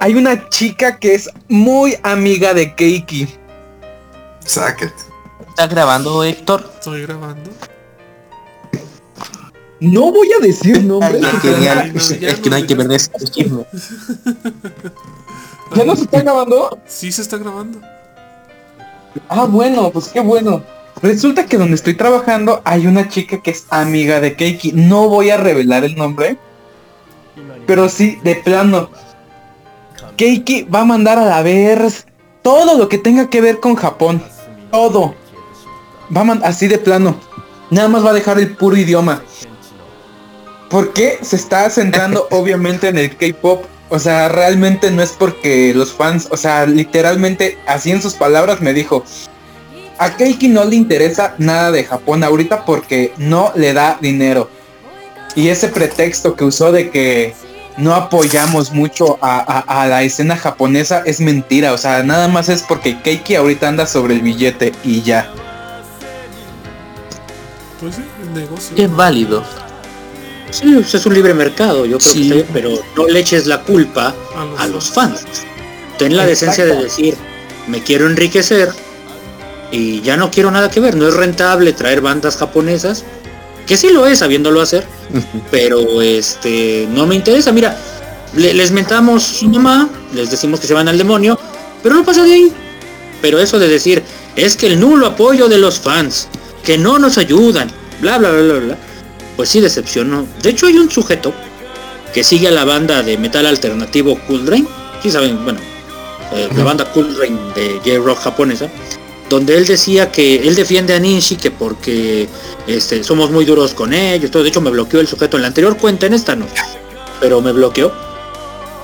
hay una chica que es muy amiga de Keiki. Sácate. ¿Estás grabando, Héctor? Estoy grabando. No voy a decir nombres. Ay, genial. no, es que no hay que perder ese chisme. ¿Ya no se está grabando? Sí se está grabando. Ah, bueno, pues qué bueno. Resulta que donde estoy trabajando hay una chica que es amiga de Keiki. No voy a revelar el nombre. Pero sí, de plano. Keiki va a mandar a la ver todo lo que tenga que ver con Japón. Todo. Va a así de plano. Nada más va a dejar el puro idioma. ¿Por qué se está centrando obviamente en el K-pop? O sea, realmente no es porque los fans, o sea, literalmente así en sus palabras me dijo, a Keiki no le interesa nada de Japón ahorita porque no le da dinero. Y ese pretexto que usó de que no apoyamos mucho a, la escena japonesa es mentira. O sea, nada más es porque Keiki ahorita anda sobre el billete y ya. Pues sí, el negocio. Es válido. Sí, es un libre mercado, yo creo que pero no le eches la culpa a los, fans. Ten la decencia de decir, me quiero enriquecer y ya no quiero nada que ver, no es rentable traer bandas japonesas, que sí lo es sabiéndolo hacer, pero este no me interesa, mira, les mentamos su mamá, les decimos que se van al demonio, pero no pasa de ahí. Pero eso de decir, es que el nulo apoyo de los fans, que no nos ayudan, bla bla bla bla bla, pues sí decepcionó. De hecho hay un sujeto que sigue a la banda de metal alternativo Cool Rain, sí saben, bueno, eh, la banda Cool Rain de J-Rock japonesa, donde él decía que él defiende a Ninshi que porque este, somos muy duros con ellos, todo. de hecho me bloqueó el sujeto en la anterior cuenta, en esta no, pero me bloqueó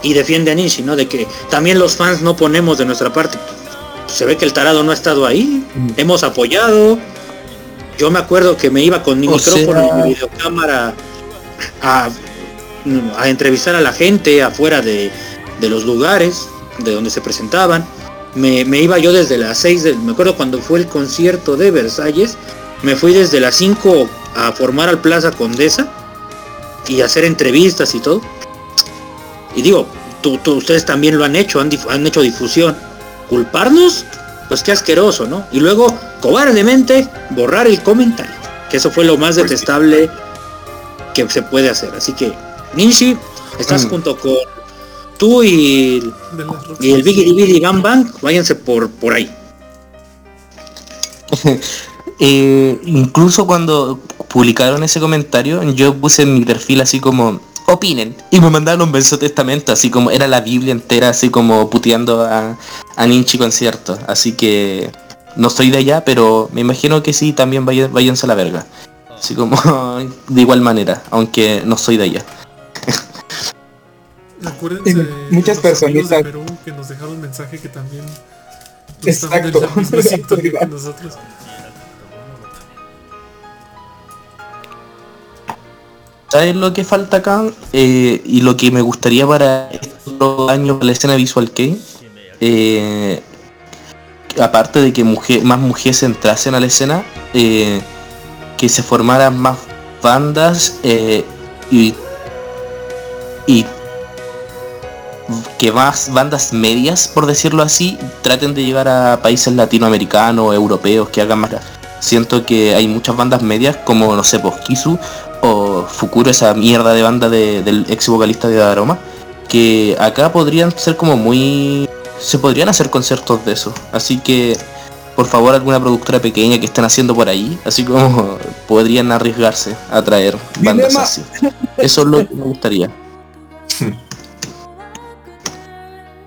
y defiende a Ninshi, ¿no? De que también los fans no ponemos de nuestra parte. Se ve que el tarado no ha estado ahí, mm. hemos apoyado. Yo me acuerdo que me iba con mi micrófono y mi videocámara a, a entrevistar a la gente afuera de, de los lugares de donde se presentaban me, iba yo desde las 6, de, me acuerdo cuando fue el concierto de Versalles, me fui desde las 5 a formar al Plaza Condesa y hacer entrevistas y todo. Y digo, tú, ustedes también lo han hecho, han, han hecho difusión. ¿Culparnos? Pues qué asqueroso, ¿no? Y luego, cobardemente, borrar el comentario. Que eso fue lo más pues detestable que se puede hacer. Así que, Ninshi, estás mm. junto con tú y, y el Biggie Billy Bam Bang, váyanse por, por ahí. Eh, incluso cuando publicaron ese comentario, yo puse en mi perfil así como opinen y me mandaron un beso testamento, así como era la Biblia entera, así como puteando a, a Ninchi concierto. Así que no estoy de allá, pero me imagino que sí, también vayan, váyanse a la verga. Así como de igual manera, aunque no soy de allá. Acuérdense muchas personas de Perú que nos dejaron mensaje que también Exacto. En nosotros. ¿Sabes lo que falta acá? Eh, y lo que me gustaría para estos años para la escena visual que eh, aparte de que más mujeres entrasen a la escena, eh, que se formaran más bandas y, y que más bandas medias, por decirlo así, traten de llegar a países latinoamericanos, europeos, que hagan más. Siento que hay muchas bandas medias, como no sé, Kisu o Fukuro, esa mierda de banda del ex vocalista de Aroma, que acá podrían ser como muy. Se podrían hacer conciertos de eso. Así que, por favor, alguna productora pequeña que estén haciendo por ahí, así como podrían arriesgarse a traer bandas así. Eso es lo que me gustaría.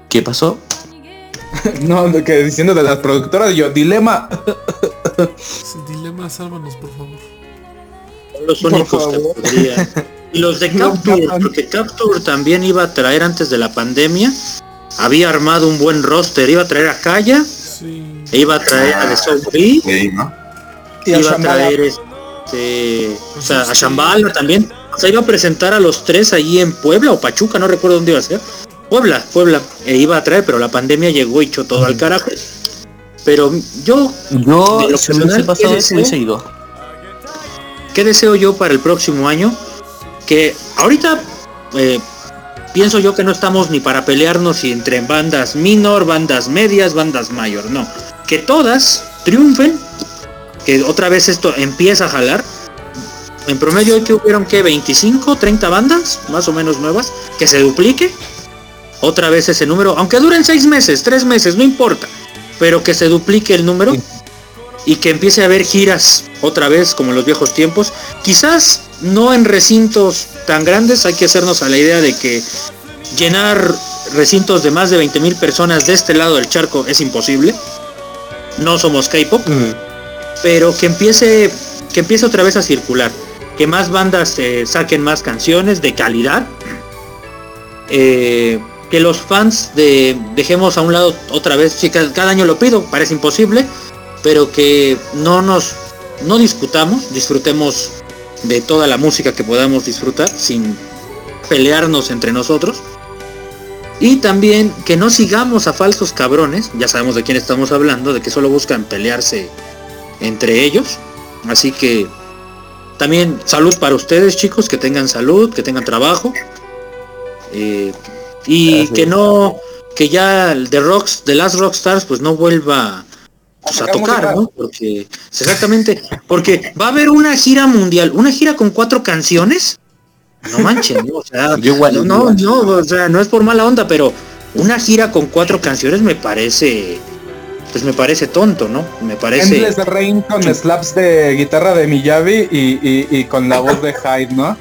¿Qué pasó? no, que diciendo de las productoras, yo, dilema. dilema, sálvanos, por favor. Los únicos que podrían. Y los de Capture, porque Capture también iba a traer antes de la pandemia. Había armado un buen roster, iba a traer a Kaya, e iba a traer a The Soul iba a traer este, o sea, a Shambhala también. O sea, iba a presentar a los tres allí en Puebla o Pachuca, no recuerdo dónde iba a ser. Puebla, Puebla, e iba a traer, pero la pandemia llegó y echó todo al carajo. Pero yo, yo de lo personal, pasado ¿qué deseo, ¿qué deseo yo para el próximo año? Que ahorita eh, pienso yo que no estamos ni para pelearnos entre bandas minor, bandas medias, bandas mayor, no. Que todas triunfen, que otra vez esto empieza a jalar. En promedio hay que hubieron que 25, 30 bandas, más o menos nuevas, que se duplique otra vez ese número, aunque duren seis meses, tres meses, no importa, pero que se duplique el número y que empiece a haber giras otra vez como en los viejos tiempos. Quizás no en recintos tan grandes, hay que hacernos a la idea de que llenar recintos de más de 20 mil personas de este lado del charco es imposible. No somos K-pop, pero que empiece, que empiece otra vez a circular, que más bandas eh, saquen más canciones de calidad. Eh, que los fans de dejemos a un lado otra vez, si cada, año lo pido, parece imposible, pero que no nos no discutamos, disfrutemos de toda la música que podamos disfrutar sin pelearnos entre nosotros. Y también que no sigamos a falsos cabrones, ya sabemos de quién estamos hablando, de que solo buscan pelearse entre ellos. Así que también salud para ustedes chicos, que tengan salud, que tengan trabajo. Eh, y que no, que ya el de Rocks, de las Rockstars, pues no vuelva pues, a tocar, ¿no? Porque exactamente, porque va a haber una gira mundial, una gira con cuatro canciones. No manchen, ¿no? o sea, no, no, o sea, no es por mala onda, pero una gira con cuatro canciones me parece pues me parece tonto, ¿no? Me parece. Endless Rain con slaps de guitarra de Miyavi y, y, con la voz de Hyde, ¿no?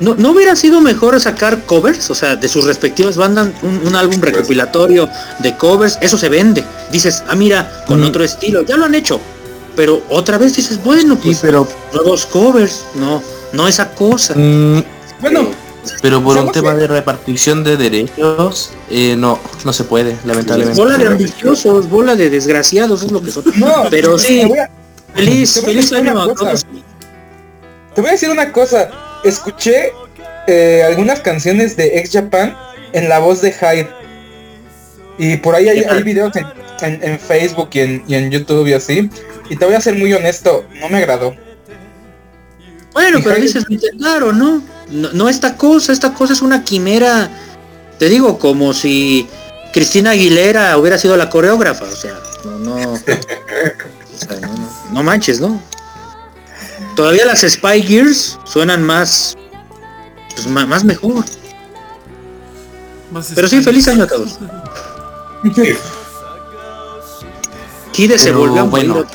¿No? ¿No hubiera sido mejor sacar covers? O sea, de sus respectivas bandas, un, álbum recopilatorio de covers, eso se vende. Dices, ah, mira, con mm. otro estilo, ya lo han hecho. Pero otra vez dices, bueno, pues pero... nuevos covers, no, no esa cosa. Mm. bueno, pero por un tema de repartición de derechos, eh, no, no se puede, lamentablemente. Bola de ambiciosos, bola de desgraciados, es lo que son. No, Pero sí, feliz, feliz año a todos. Te voy a decir una cosa, escuché eh, algunas canciones de Ex Japan en la voz de Hyde. Y por ahí hay, hay videos en, Facebook y en, y en YouTube y así. Y te voy a ser muy honesto, no me agradó. Bueno, pero dices, claro, ¿no? ¿no? esta cosa, esta cosa es una quimera, te digo, como si Cristina Aguilera hubiera sido la coreógrafa, o sea, no, no, no, manches, ¿no? Todavía las Spy Gears suenan más, pues, más, mejor. Pero sí, feliz año a todos. Kide se volvió bueno.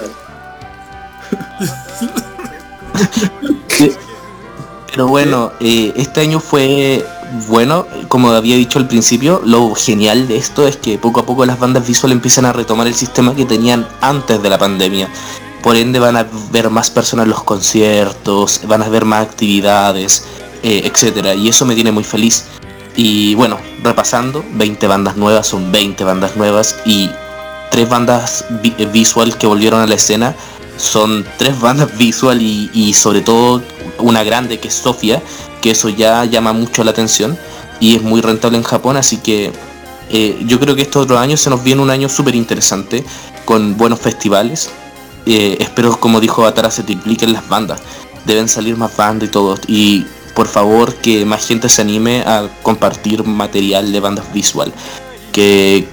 Pero bueno, eh, este año fue bueno, como había dicho al principio, lo genial de esto es que poco a poco las bandas visuales empiezan a retomar el sistema que tenían antes de la pandemia. Por ende van a ver más personas en los conciertos, van a ver más actividades, eh, etcétera. Y eso me tiene muy feliz. Y bueno, repasando, 20 bandas nuevas, son 20 bandas nuevas y tres bandas visual que volvieron a la escena son tres bandas visual y, sobre todo una grande que es Sofia, que eso ya llama mucho la atención y es muy rentable en Japón, así que eh, yo creo que estos otros años se nos viene un año súper interesante, con buenos festivales. Eh, espero, como dijo Atara, se tripliquen las bandas. Deben salir más bandas y todo. Y por favor que más gente se anime a compartir material de bandas visual. Que,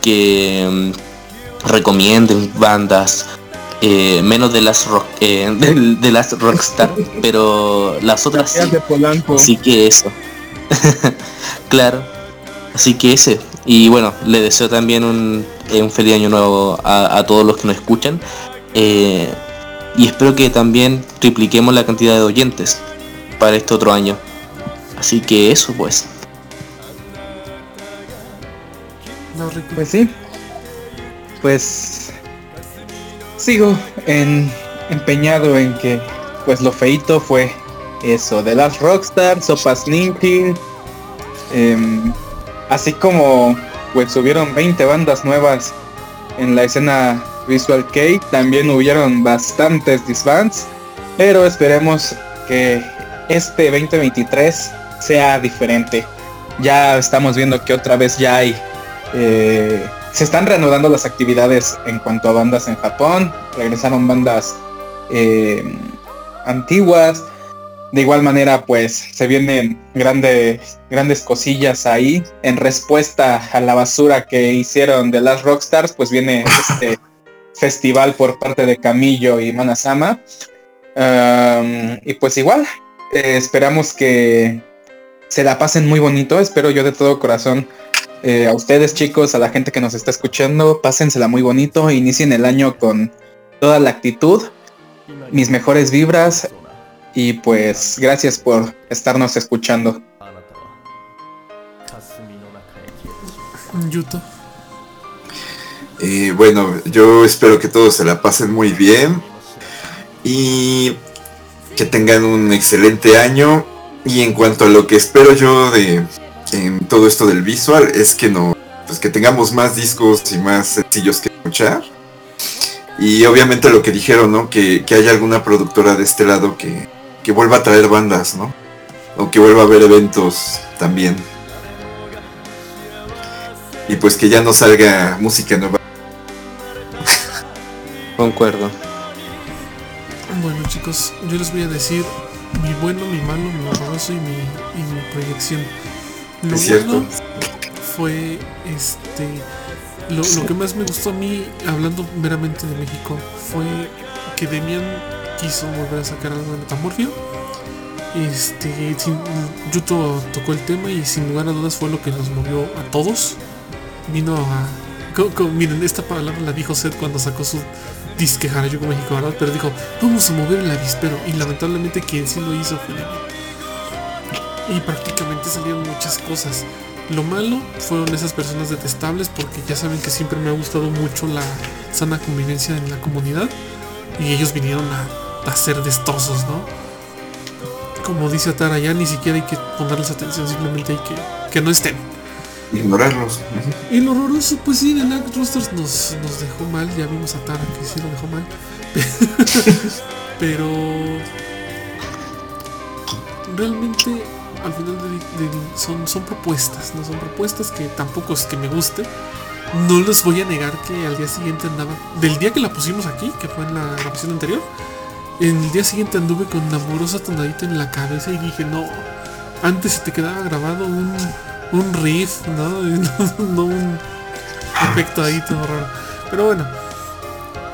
que mm, recomienden bandas, eh, menos de las rock, eh, de, las rockstar, pero las otras sí. Así que eso. claro. Así que ese. Y bueno, le deseo también un, un feliz año nuevo a, todos los que nos escuchan. Y espero que también tripliquemos la cantidad de oyentes para este otro año. Así que eso pues. Pues sí. Pues sigo en, empeñado en que pues lo feito fue eso, de las Rockstar, Sopas Ninja, em, así como pues hubieron 20 bandas nuevas en la escena Visual Cake, también hubieron bastantes disbands, pero esperemos que este 2023 sea diferente. Ya estamos viendo que otra vez ya hay eh, se están reanudando las actividades en cuanto a bandas en Japón. Regresaron bandas eh, antiguas. De igual manera, pues se vienen grandes, grandes cosillas ahí. En respuesta a la basura que hicieron de las Rockstars, pues viene este festival por parte de Camillo y Manasama. y pues igual, eh, esperamos que se la pasen muy bonito. Espero yo de todo corazón eh, a ustedes chicos, a la gente que nos está escuchando, pásensela muy bonito, inicien el año con toda la actitud, mis mejores vibras y pues gracias por estarnos escuchando. Yuto. Bueno, yo espero que todos se la pasen muy bien y que tengan un excelente año. Y en cuanto a lo que espero yo de, en todo esto del visual es que no, pues que tengamos más discos y más sencillos que escuchar. Y obviamente lo que dijeron, ¿no? Que, que haya alguna productora de este lado que, que vuelva a traer bandas, ¿no? O que vuelva a haber eventos también. Y pues que ya no salga música nueva. Concuerdo. Bueno chicos, yo les voy a decir mi bueno, mi malo, mi horroroso y mi, y mi proyección. Lo Es cierto. bueno fue este lo, lo que más me gustó a mí, hablando meramente de México, fue que Demian quiso volver a sacar algo de Metamorfio. Este, sin- Yuto tocó el tema y sin lugar a dudas fue lo que nos movió a todos. Vino a. co- co- miren, esta palabra la dijo Seth cuando sacó su disque Harajuku México, ¿verdad? Pero dijo, vamos a mover el avispero. Y lamentablemente quien sí lo hizo fue. Y prácticamente salieron muchas cosas. Lo malo fueron esas personas detestables porque ya saben que siempre me ha gustado mucho la sana convivencia en la comunidad y ellos vinieron a, a hacer destrozos, ¿no? Como dice Atara, ya ni siquiera hay que ponerles atención, simplemente hay que que no estén. Ignorarlos. Lo horroroso, pues sí, el Act Roosters nos, dejó mal, ya vimos a Tara que sí lo dejó mal. Pero realmente al final son, propuestas, no son propuestas que tampoco es que me guste. No les voy a negar que al día siguiente andaba, del día que la pusimos aquí, que fue en la grabación anterior, el día siguiente anduve con una amorosa tonadita en la cabeza y dije, no, antes se te quedaba grabado un, un riff, ¿no? no, un efecto ahí todo raro. Pero bueno,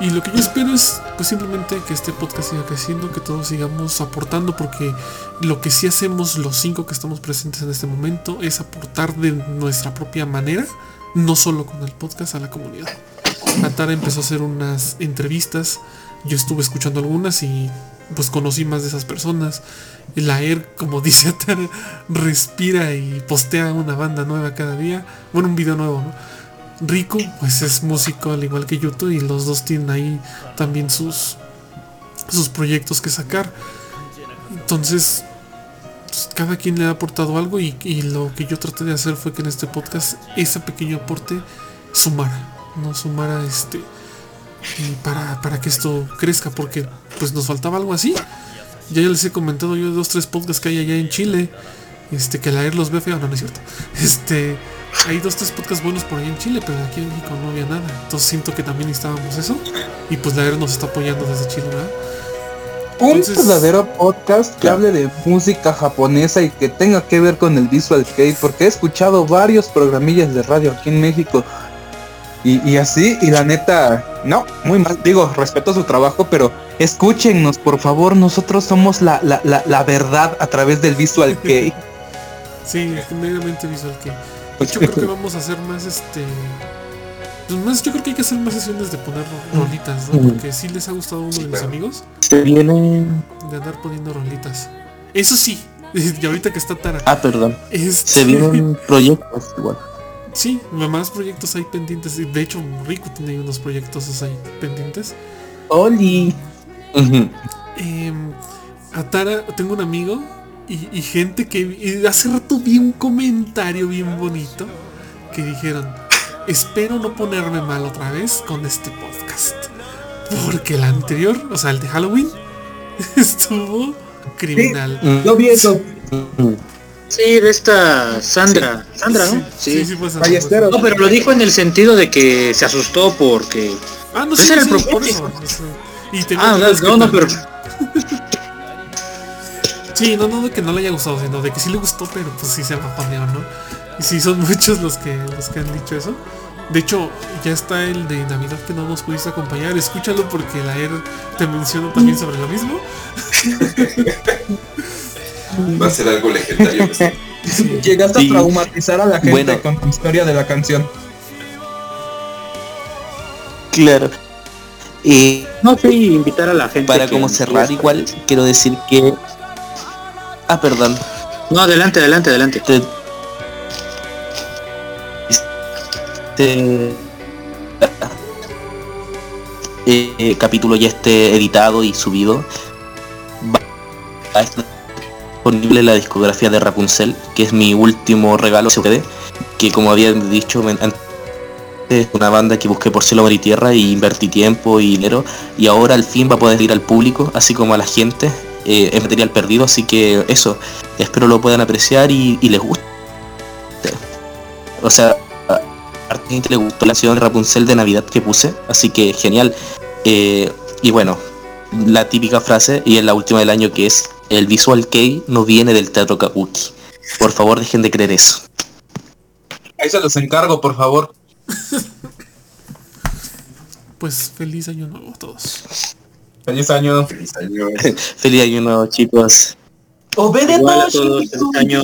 y lo que yo espero es pues simplemente que este podcast siga creciendo, que todos sigamos aportando, porque lo que sí hacemos los cinco que estamos presentes en este momento es aportar de nuestra propia manera, no solo con el podcast a la comunidad. Atara empezó a hacer unas entrevistas, yo estuve escuchando algunas y pues conocí más de esas personas. El AER, como dice Atara, respira y postea una banda nueva cada día, bueno, un video nuevo, ¿no? Riku, pues es músico al igual que Yuto y los dos tienen ahí también sus sus proyectos que sacar. Entonces, pues, cada quien le ha aportado algo y, lo que yo traté de hacer fue que en este podcast ese pequeño aporte sumara, no sumara este para, para que esto crezca, porque pues nos faltaba algo así. Ya, ya les he comentado yo de dos, tres podcasts que hay allá en Chile. Este, que la ER los ve feo, no, no es cierto. Este, hay dos, tres podcasts buenos por ahí en Chile, pero aquí en México no había nada. Entonces siento que también necesitábamos eso. Y pues la ER nos está apoyando desde Chile, ¿verdad? Un verdadero podcast que hable de música japonesa y que tenga que ver con el visual kei, porque he escuchado varios programillas de radio aquí en México. Y, y así, y la neta, no, muy mal. Digo, respeto su trabajo, pero escúchennos, por favor. Nosotros somos la, la, la, la verdad a través del visual kei. Sí, meramente visual que. De hecho, creo que vamos a hacer más este. Pues más, yo creo que hay que hacer más sesiones de poner rolitas, ¿no? Porque sí les ha gustado a uno de mis amigos Se viene. de andar poniendo rolitas. Eso sí, y ahorita que está Tara. Ah, perdón. este- Se vienen proyectos igual. Sí, más proyectos hay pendientes. De hecho, Rico tiene ahí unos proyectos ahí pendientes. Oli. Em, a Tara, tengo un amigo y, y gente que y hace rato vi un comentario bien bonito que dijeron, espero no ponerme mal otra vez con este podcast. Porque el anterior, o sea, el de Halloween, estuvo criminal. Yo vi eso. Sí, de esta Sandra. Sandra, ¿no? Sí, sí, fue esa- Ballesteros. No, pero lo dijo en el sentido de que se asustó porque... Ah, no, Ese era el propósito. Y Ah, no, no, pero... Sí, no, no de que no le haya gustado, sino de que sí le gustó, pero pues sí se bajoneó, ¿no? Y sí son muchos los que los que han dicho eso. De hecho, ya está el de Navidad que no nos pudiste acompañar. Escúchalo porque la ER te mencionó también sobre lo mismo. Va a ser algo legendario. Llegaste Sí. a traumatizar a la gente Bueno. con tu historia de la canción. Claro. Y No, sí, invitar a la gente. para como cerrar igual, quiero decir que... Ah, perdón. No, adelante, adelante, adelante. Este, este eh, capítulo ya esté editado y subido va a estar disponible la discografía de Rapunzel que es mi último regalo CD que como había dicho men- es una banda que busqué por cielo, mar y tierra y invertí tiempo y dinero y ahora al fin va a poder ir al público, así como a la gente. Eh, material perdido, así que eso, espero lo puedan apreciar y, les guste. O sea, a gente le gustó la canción Rapunzel de Navidad que puse, así que genial. Eh, y bueno, la típica frase, y es la última del año, que es, el visual kei no viene del teatro kabuki. Por favor, dejen de creer eso. Ahí se los encargo, por favor. Pues feliz año nuevo a todos. Feliz año. Feliz año. Feliz año nuevo, chicos. Igual a todos este año.